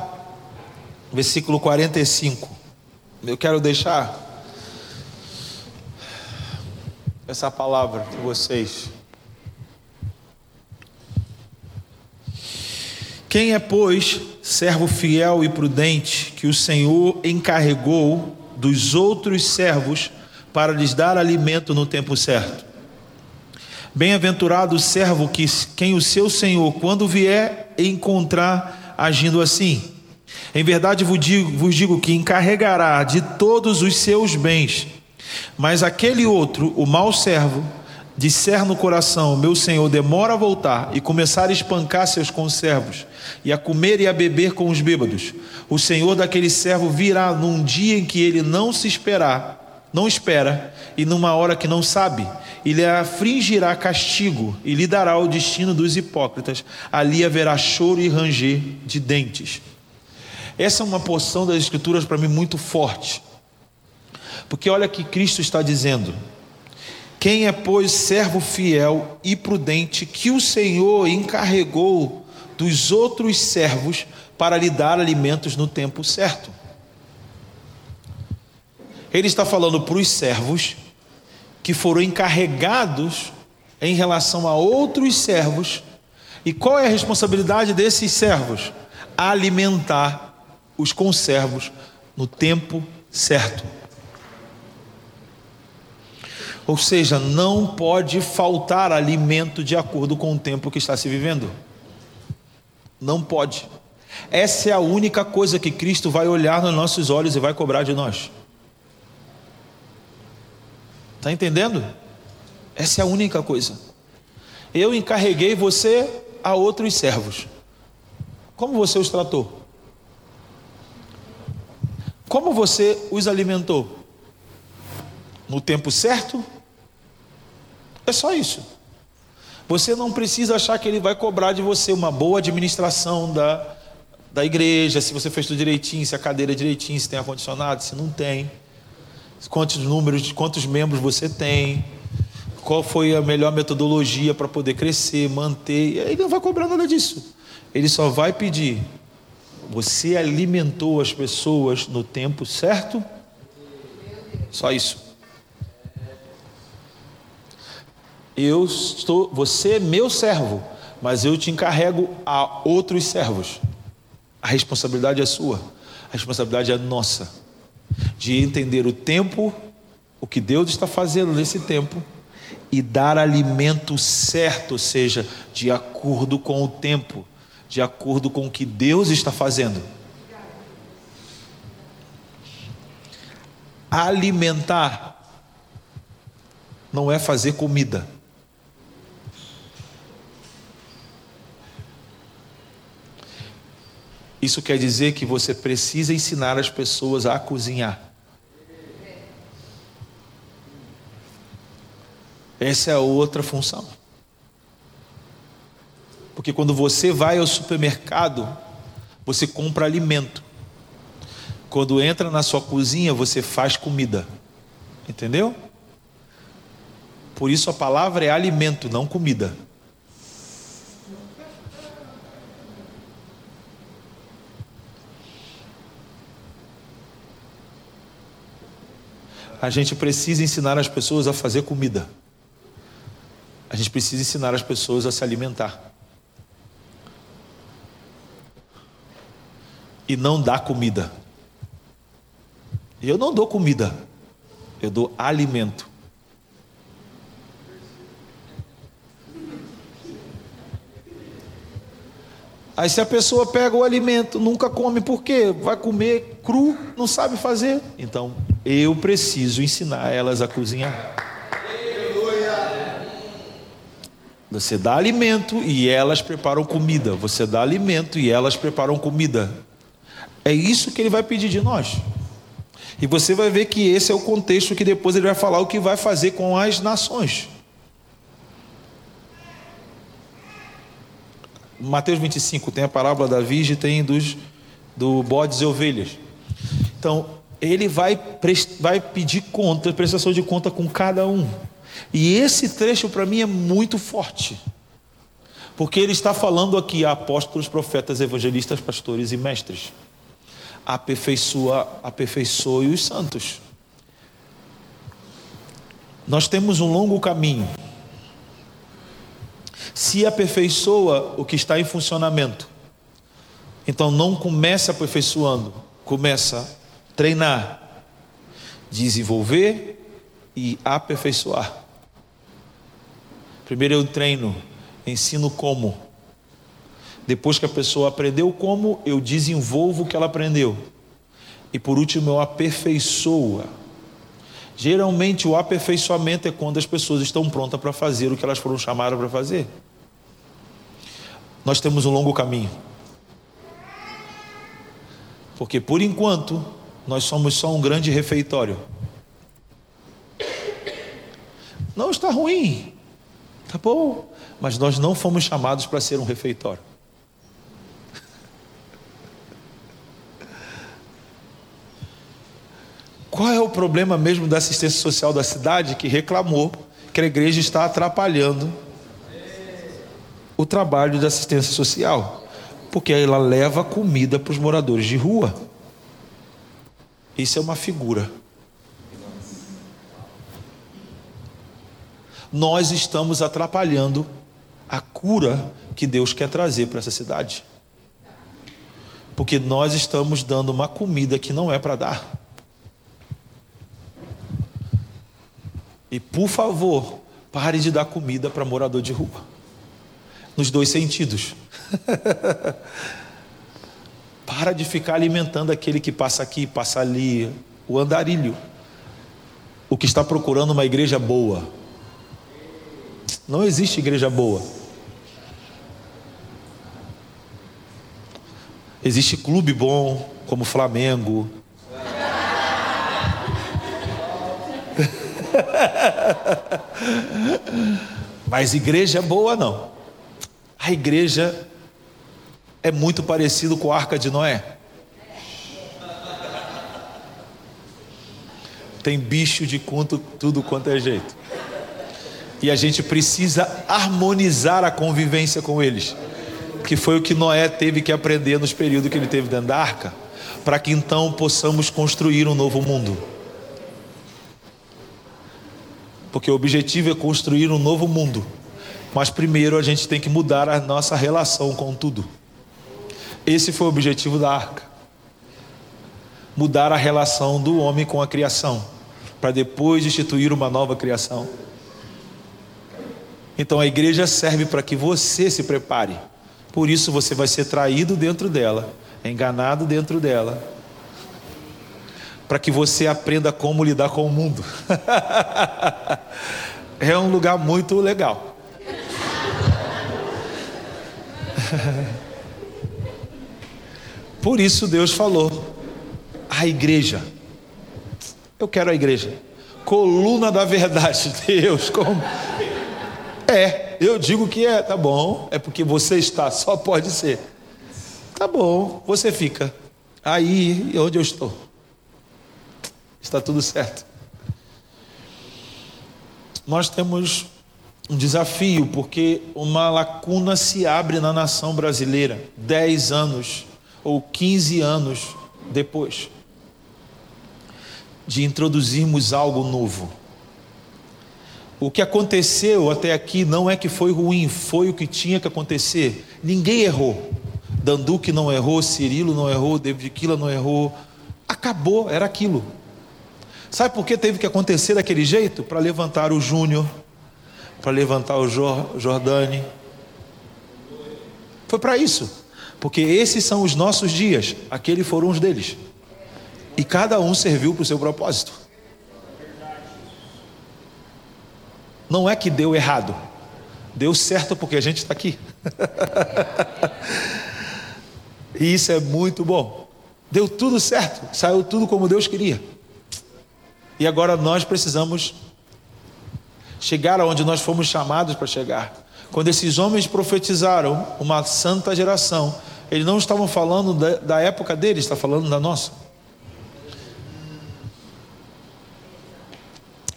versículo 45. Eu quero deixar essa palavra com vocês. Quem é, pois, servo fiel e prudente que o Senhor encarregou dos outros servos para lhes dar alimento no tempo certo? Bem-aventurado o servo que quem o seu Senhor, quando vier, encontrar agindo assim. Em verdade vos digo, vos digo que encarregará de todos os seus bens. Mas aquele outro, o mau servo, disser no coração: Meu senhor demora a voltar, e começar a espancar seus conservos, e a comer e a beber com os bêbados. O senhor daquele servo virá num dia em que ele não se esperar, não espera, e numa hora que não sabe, e lhe afligirá castigo e lhe dará o destino dos hipócritas. Ali haverá choro e ranger de dentes. Essa é uma porção das Escrituras para mim muito forte, porque olha que Cristo está dizendo: quem é, pois, servo fiel e prudente que o Senhor encarregou dos outros servos para lhe dar alimentos no tempo certo? Ele está falando para os servos que foram encarregados em relação a outros servos. E qual é a responsabilidade desses servos? Alimentar os conservos no tempo certo. Ou seja, não pode faltar alimento de acordo com o tempo que está se vivendo. Não pode. Essa é a única coisa que Cristo vai olhar nos nossos olhos e vai cobrar de nós. Está entendendo? Essa é a única coisa. Eu encarreguei você a outros servos. Como você os tratou? Como você os alimentou? No tempo certo? É só isso. Você não precisa achar que ele vai cobrar de você uma boa administração da, da igreja, se você fez tudo direitinho, se a cadeira é direitinho, se tem ar-condicionado, se não tem quantos números, quantos membros você tem, qual foi a melhor metodologia para poder crescer, manter. Ele não vai cobrar nada disso. Ele só vai pedir: você alimentou as pessoas no tempo certo? Só isso. Eu estou, você é meu servo, mas eu te encarrego a outros servos. A responsabilidade é sua, a responsabilidade é nossa de entender o tempo, o que Deus está fazendo nesse tempo e dar alimento certo, ou seja, de acordo com o tempo, de acordo com o que Deus está fazendo. Alimentar não é fazer comida. Isso quer dizer que você precisa ensinar as pessoas a cozinhar. Essa é a outra função. Porque quando você vai ao supermercado, você compra alimento. Quando entra na sua cozinha, você faz comida. Entendeu? Por isso a palavra é alimento, não comida. A gente precisa ensinar as pessoas a fazer comida. A gente precisa ensinar as pessoas a se alimentar. E não dar comida. Eu não dou comida, eu dou alimento. Aí se a pessoa pega o alimento, nunca come, por quê? Vai comer cru, não sabe fazer. Então, eu preciso ensinar elas a cozinhar. Você dá alimento e elas preparam comida. Você dá alimento e elas preparam comida. É isso que ele vai pedir de nós. E você vai ver que esse é o contexto que depois ele vai falar o que vai fazer com as nações. Mateus 25 tem a parábola da virgem, tem dos do bodes e ovelhas. Então, ele vai, vai pedir conta, prestação de conta com cada um. E esse trecho para mim é muito forte. Porque ele está falando aqui a apóstolos, profetas, evangelistas, pastores e mestres. Aperfeiçoa, aperfeiçoe os santos. Nós temos um longo caminho. Se aperfeiçoa o que está em funcionamento, então não começa aperfeiçoando, começa treinar, desenvolver e aperfeiçoar. Primeiro eu treino, ensino como. Depois que a pessoa aprendeu como, eu desenvolvo o que ela aprendeu. E por último, eu aperfeiçoa. Geralmente o aperfeiçoamento é quando as pessoas estão prontas para fazer o que elas foram chamadas para fazer. Nós temos um longo caminho. Porque por enquanto, nós somos só um grande refeitório. Não está ruim. Tá bom, mas nós não fomos chamados para ser um refeitório. Qual é o problema mesmo da assistência social da cidade que reclamou que a igreja está atrapalhando o trabalho da assistência social? Porque ela leva comida para os moradores de rua. Isso é uma figura nós estamos atrapalhando a cura que Deus quer trazer para essa cidade. Porque nós estamos dando uma comida que não é para dar. E por favor, pare de dar comida para morador de rua. Nos dois sentidos. (laughs) Para de ficar alimentando aquele que passa aqui, passa ali, o andarilho. O que está procurando uma igreja boa. Não existe igreja boa. Existe clube bom, como Flamengo. (laughs) Mas igreja boa não. A igreja é muito parecido com a arca de Noé. Tem bicho de conto, tudo quanto é jeito. E a gente precisa harmonizar a convivência com eles. Que foi o que Noé teve que aprender nos períodos que ele teve dentro da arca, para que então possamos construir um novo mundo. Porque o objetivo é construir um novo mundo. Mas primeiro a gente tem que mudar a nossa relação com tudo. Esse foi o objetivo da arca. Mudar a relação do homem com a criação, para depois instituir uma nova criação. Então a igreja serve para que você se prepare. Por isso você vai ser traído dentro dela, enganado dentro dela, para que você aprenda como lidar com o mundo. (laughs) é um lugar muito legal. (laughs) Por isso Deus falou: a igreja. Eu quero a igreja. Coluna da verdade, (laughs) Deus, como? É, eu digo que é, tá bom. É porque você está, só pode ser. Tá bom, você fica. Aí onde eu estou. Está tudo certo. Nós temos um desafio, porque uma lacuna se abre na nação brasileira. Dez anos ou 15 anos depois de introduzirmos algo novo. O que aconteceu até aqui não é que foi ruim, foi o que tinha que acontecer. Ninguém errou. Danduque não errou, Cirilo não errou, David Kila não errou. Acabou, era aquilo. Sabe por que teve que acontecer daquele jeito? Para levantar o Júnior, para levantar o Jordani. Foi para isso porque esses são os nossos dias, aqueles foram os deles. E cada um serviu para o seu propósito. Não é que deu errado, deu certo porque a gente está aqui. (laughs) e isso é muito bom. Deu tudo certo, saiu tudo como Deus queria. E agora nós precisamos chegar aonde nós fomos chamados para chegar. Quando esses homens profetizaram uma santa geração, eles não estavam falando da, da época deles, está falando da nossa.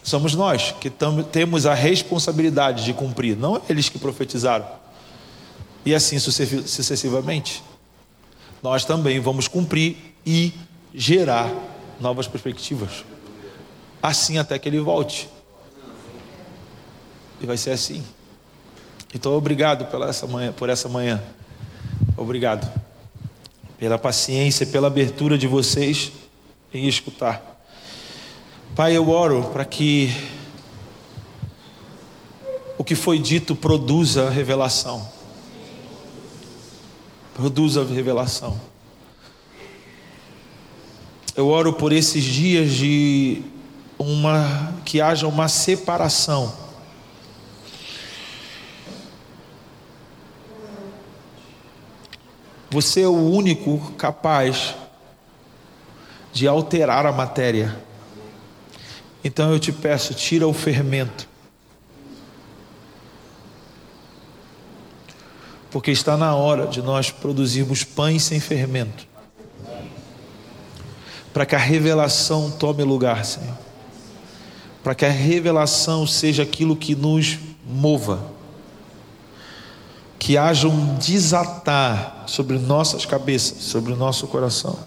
Somos nós que temos a responsabilidade de cumprir, não eles que profetizaram. E assim sucessivamente. Nós também vamos cumprir e gerar novas perspectivas. Assim até que ele volte. E vai ser assim. Então, obrigado pela essa manhã, por essa manhã. Obrigado pela paciência, pela abertura de vocês em escutar. Pai, eu oro para que o que foi dito produza revelação. Produza revelação. Eu oro por esses dias de uma que haja uma separação Você é o único capaz de alterar a matéria. Então eu te peço, tira o fermento. Porque está na hora de nós produzirmos pães sem fermento. Para que a revelação tome lugar, Senhor. Para que a revelação seja aquilo que nos mova que haja um desatar sobre nossas cabeças, sobre o nosso coração.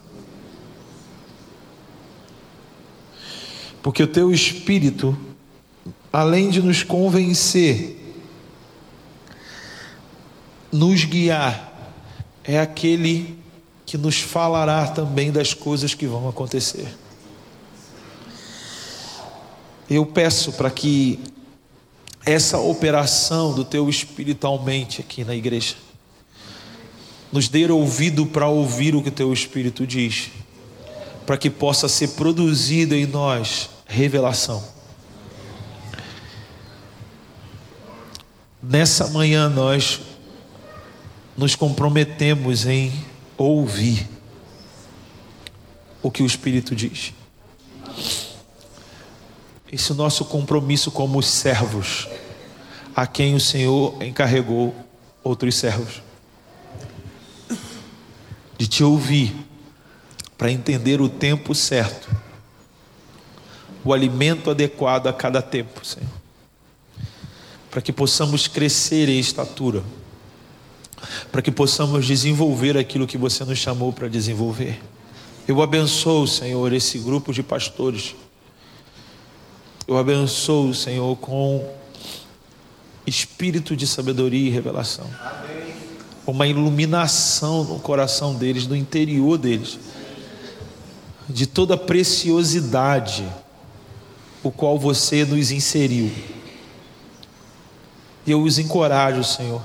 Porque o teu espírito além de nos convencer, nos guiar, é aquele que nos falará também das coisas que vão acontecer. Eu peço para que essa operação do teu espiritualmente aqui na igreja nos dê ouvido para ouvir o que o teu espírito diz, para que possa ser produzida em nós revelação. Nessa manhã nós nos comprometemos em ouvir o que o Espírito diz. Esse nosso compromisso como servos, a quem o Senhor encarregou outros servos. De te ouvir, para entender o tempo certo, o alimento adequado a cada tempo, Senhor. Para que possamos crescer em estatura para que possamos desenvolver aquilo que você nos chamou para desenvolver. Eu abençoo, Senhor, esse grupo de pastores. Eu abençoo, Senhor, com espírito de sabedoria e revelação. Uma iluminação no coração deles, no interior deles, de toda a preciosidade o qual você nos inseriu. E eu os encorajo, Senhor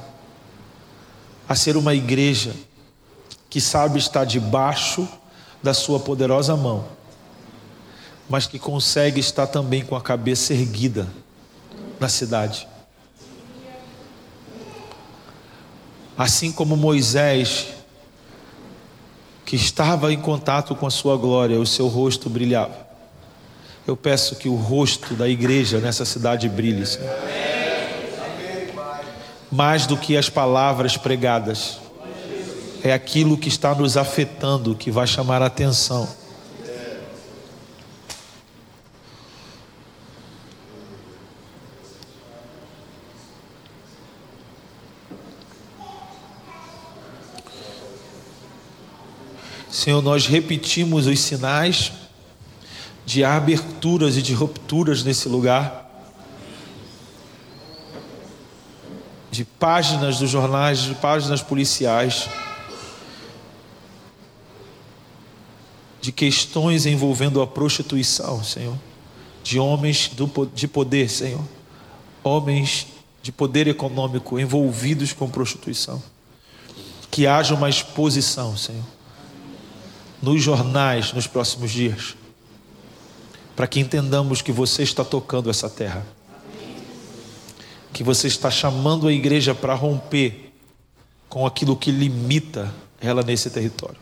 a ser uma igreja que sabe estar debaixo da Sua poderosa mão, mas que consegue estar também com a cabeça erguida na cidade. Assim como Moisés, que estava em contato com a Sua glória, o seu rosto brilhava. Eu peço que o rosto da igreja nessa cidade brilhe, Senhor mais do que as palavras pregadas. É aquilo que está nos afetando que vai chamar a atenção. Senhor, nós repetimos os sinais de aberturas e de rupturas nesse lugar. de páginas dos jornais, de páginas policiais, de questões envolvendo a prostituição, Senhor, de homens de poder, Senhor, homens de poder econômico envolvidos com prostituição. Que haja uma exposição, Senhor, nos jornais nos próximos dias, para que entendamos que você está tocando essa terra que você está chamando a igreja para romper com aquilo que limita ela nesse território.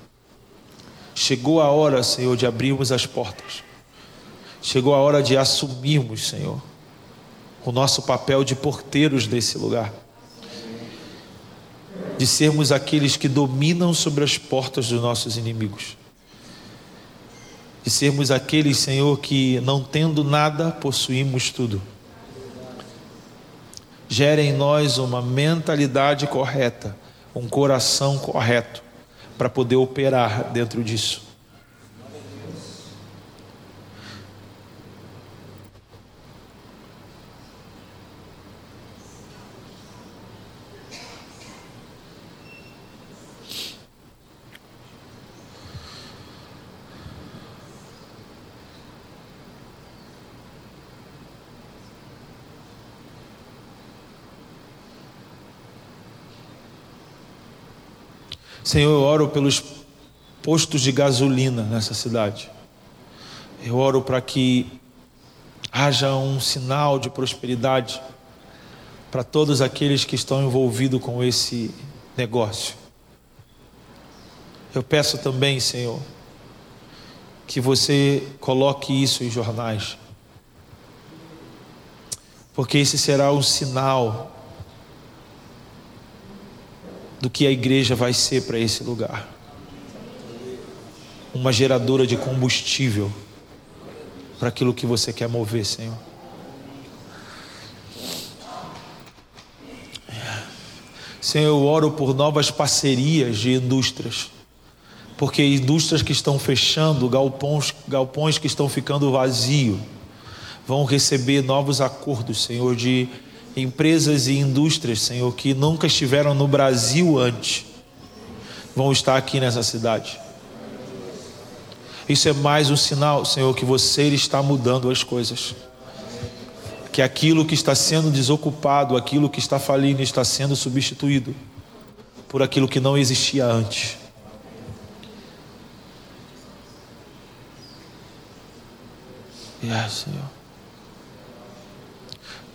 Chegou a hora, Senhor, de abrirmos as portas. Chegou a hora de assumirmos, Senhor, o nosso papel de porteiros desse lugar. De sermos aqueles que dominam sobre as portas dos nossos inimigos. De sermos aqueles, Senhor, que não tendo nada, possuímos tudo gere em nós uma mentalidade correta, um coração correto, para poder operar dentro disso. Senhor, eu oro pelos postos de gasolina nessa cidade. Eu oro para que haja um sinal de prosperidade para todos aqueles que estão envolvidos com esse negócio. Eu peço também, Senhor, que você coloque isso em jornais, porque esse será um sinal do que a igreja vai ser para esse lugar uma geradora de combustível para aquilo que você quer mover, Senhor. Senhor, eu oro por novas parcerias de indústrias, porque indústrias que estão fechando, galpões, galpões que estão ficando vazios, vão receber novos acordos, Senhor, de empresas e indústrias, Senhor, que nunca estiveram no Brasil antes, vão estar aqui nessa cidade. Isso é mais um sinal, Senhor, que você está mudando as coisas. Que aquilo que está sendo desocupado, aquilo que está falindo, está sendo substituído por aquilo que não existia antes. Yes, Senhor.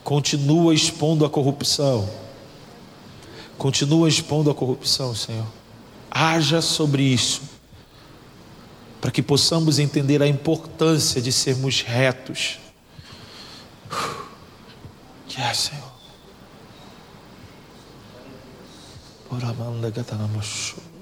Continua expondo a corrupção. Continua expondo a corrupção, Senhor. Haja sobre isso, para que possamos entender a importância de sermos retos. Yes, Senhor. Por amanda gatanamashu.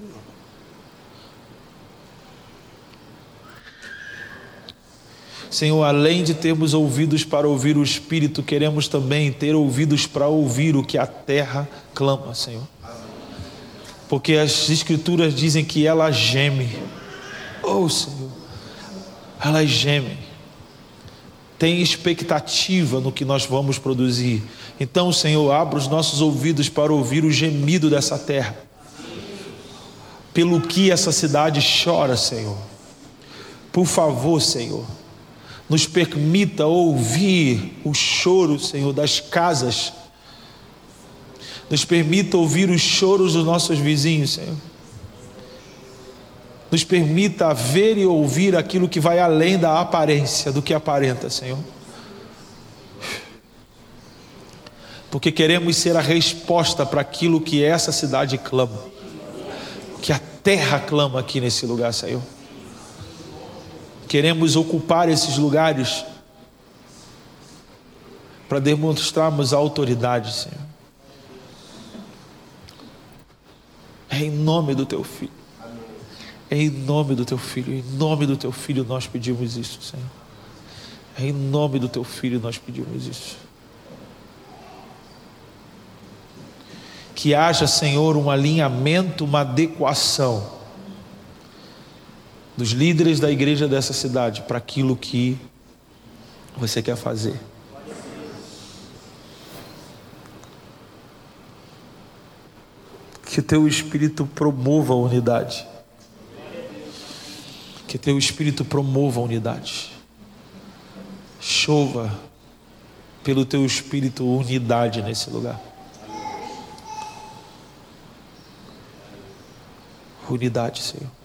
Senhor, além de termos ouvidos para ouvir o Espírito, queremos também ter ouvidos para ouvir o que a terra clama, Senhor. Porque as Escrituras dizem que ela geme. Oh, Senhor, ela geme. Tem expectativa no que nós vamos produzir. Então, Senhor, abra os nossos ouvidos para ouvir o gemido dessa terra. Pelo que essa cidade chora, Senhor. Por favor, Senhor nos permita ouvir o choro, Senhor, das casas. Nos permita ouvir os choros dos nossos vizinhos, Senhor. Nos permita ver e ouvir aquilo que vai além da aparência, do que aparenta, Senhor. Porque queremos ser a resposta para aquilo que essa cidade clama, que a terra clama aqui nesse lugar, Senhor. Queremos ocupar esses lugares para demonstrarmos a autoridade, Senhor. É em nome do teu filho. É em nome do teu filho, em nome do teu filho nós pedimos isso, Senhor. É em nome do teu filho nós pedimos isso. Que haja, Senhor, um alinhamento, uma adequação dos líderes da igreja dessa cidade para aquilo que você quer fazer. Que teu espírito promova a unidade. Que teu espírito promova a unidade. Chova pelo teu espírito unidade nesse lugar. Unidade, Senhor.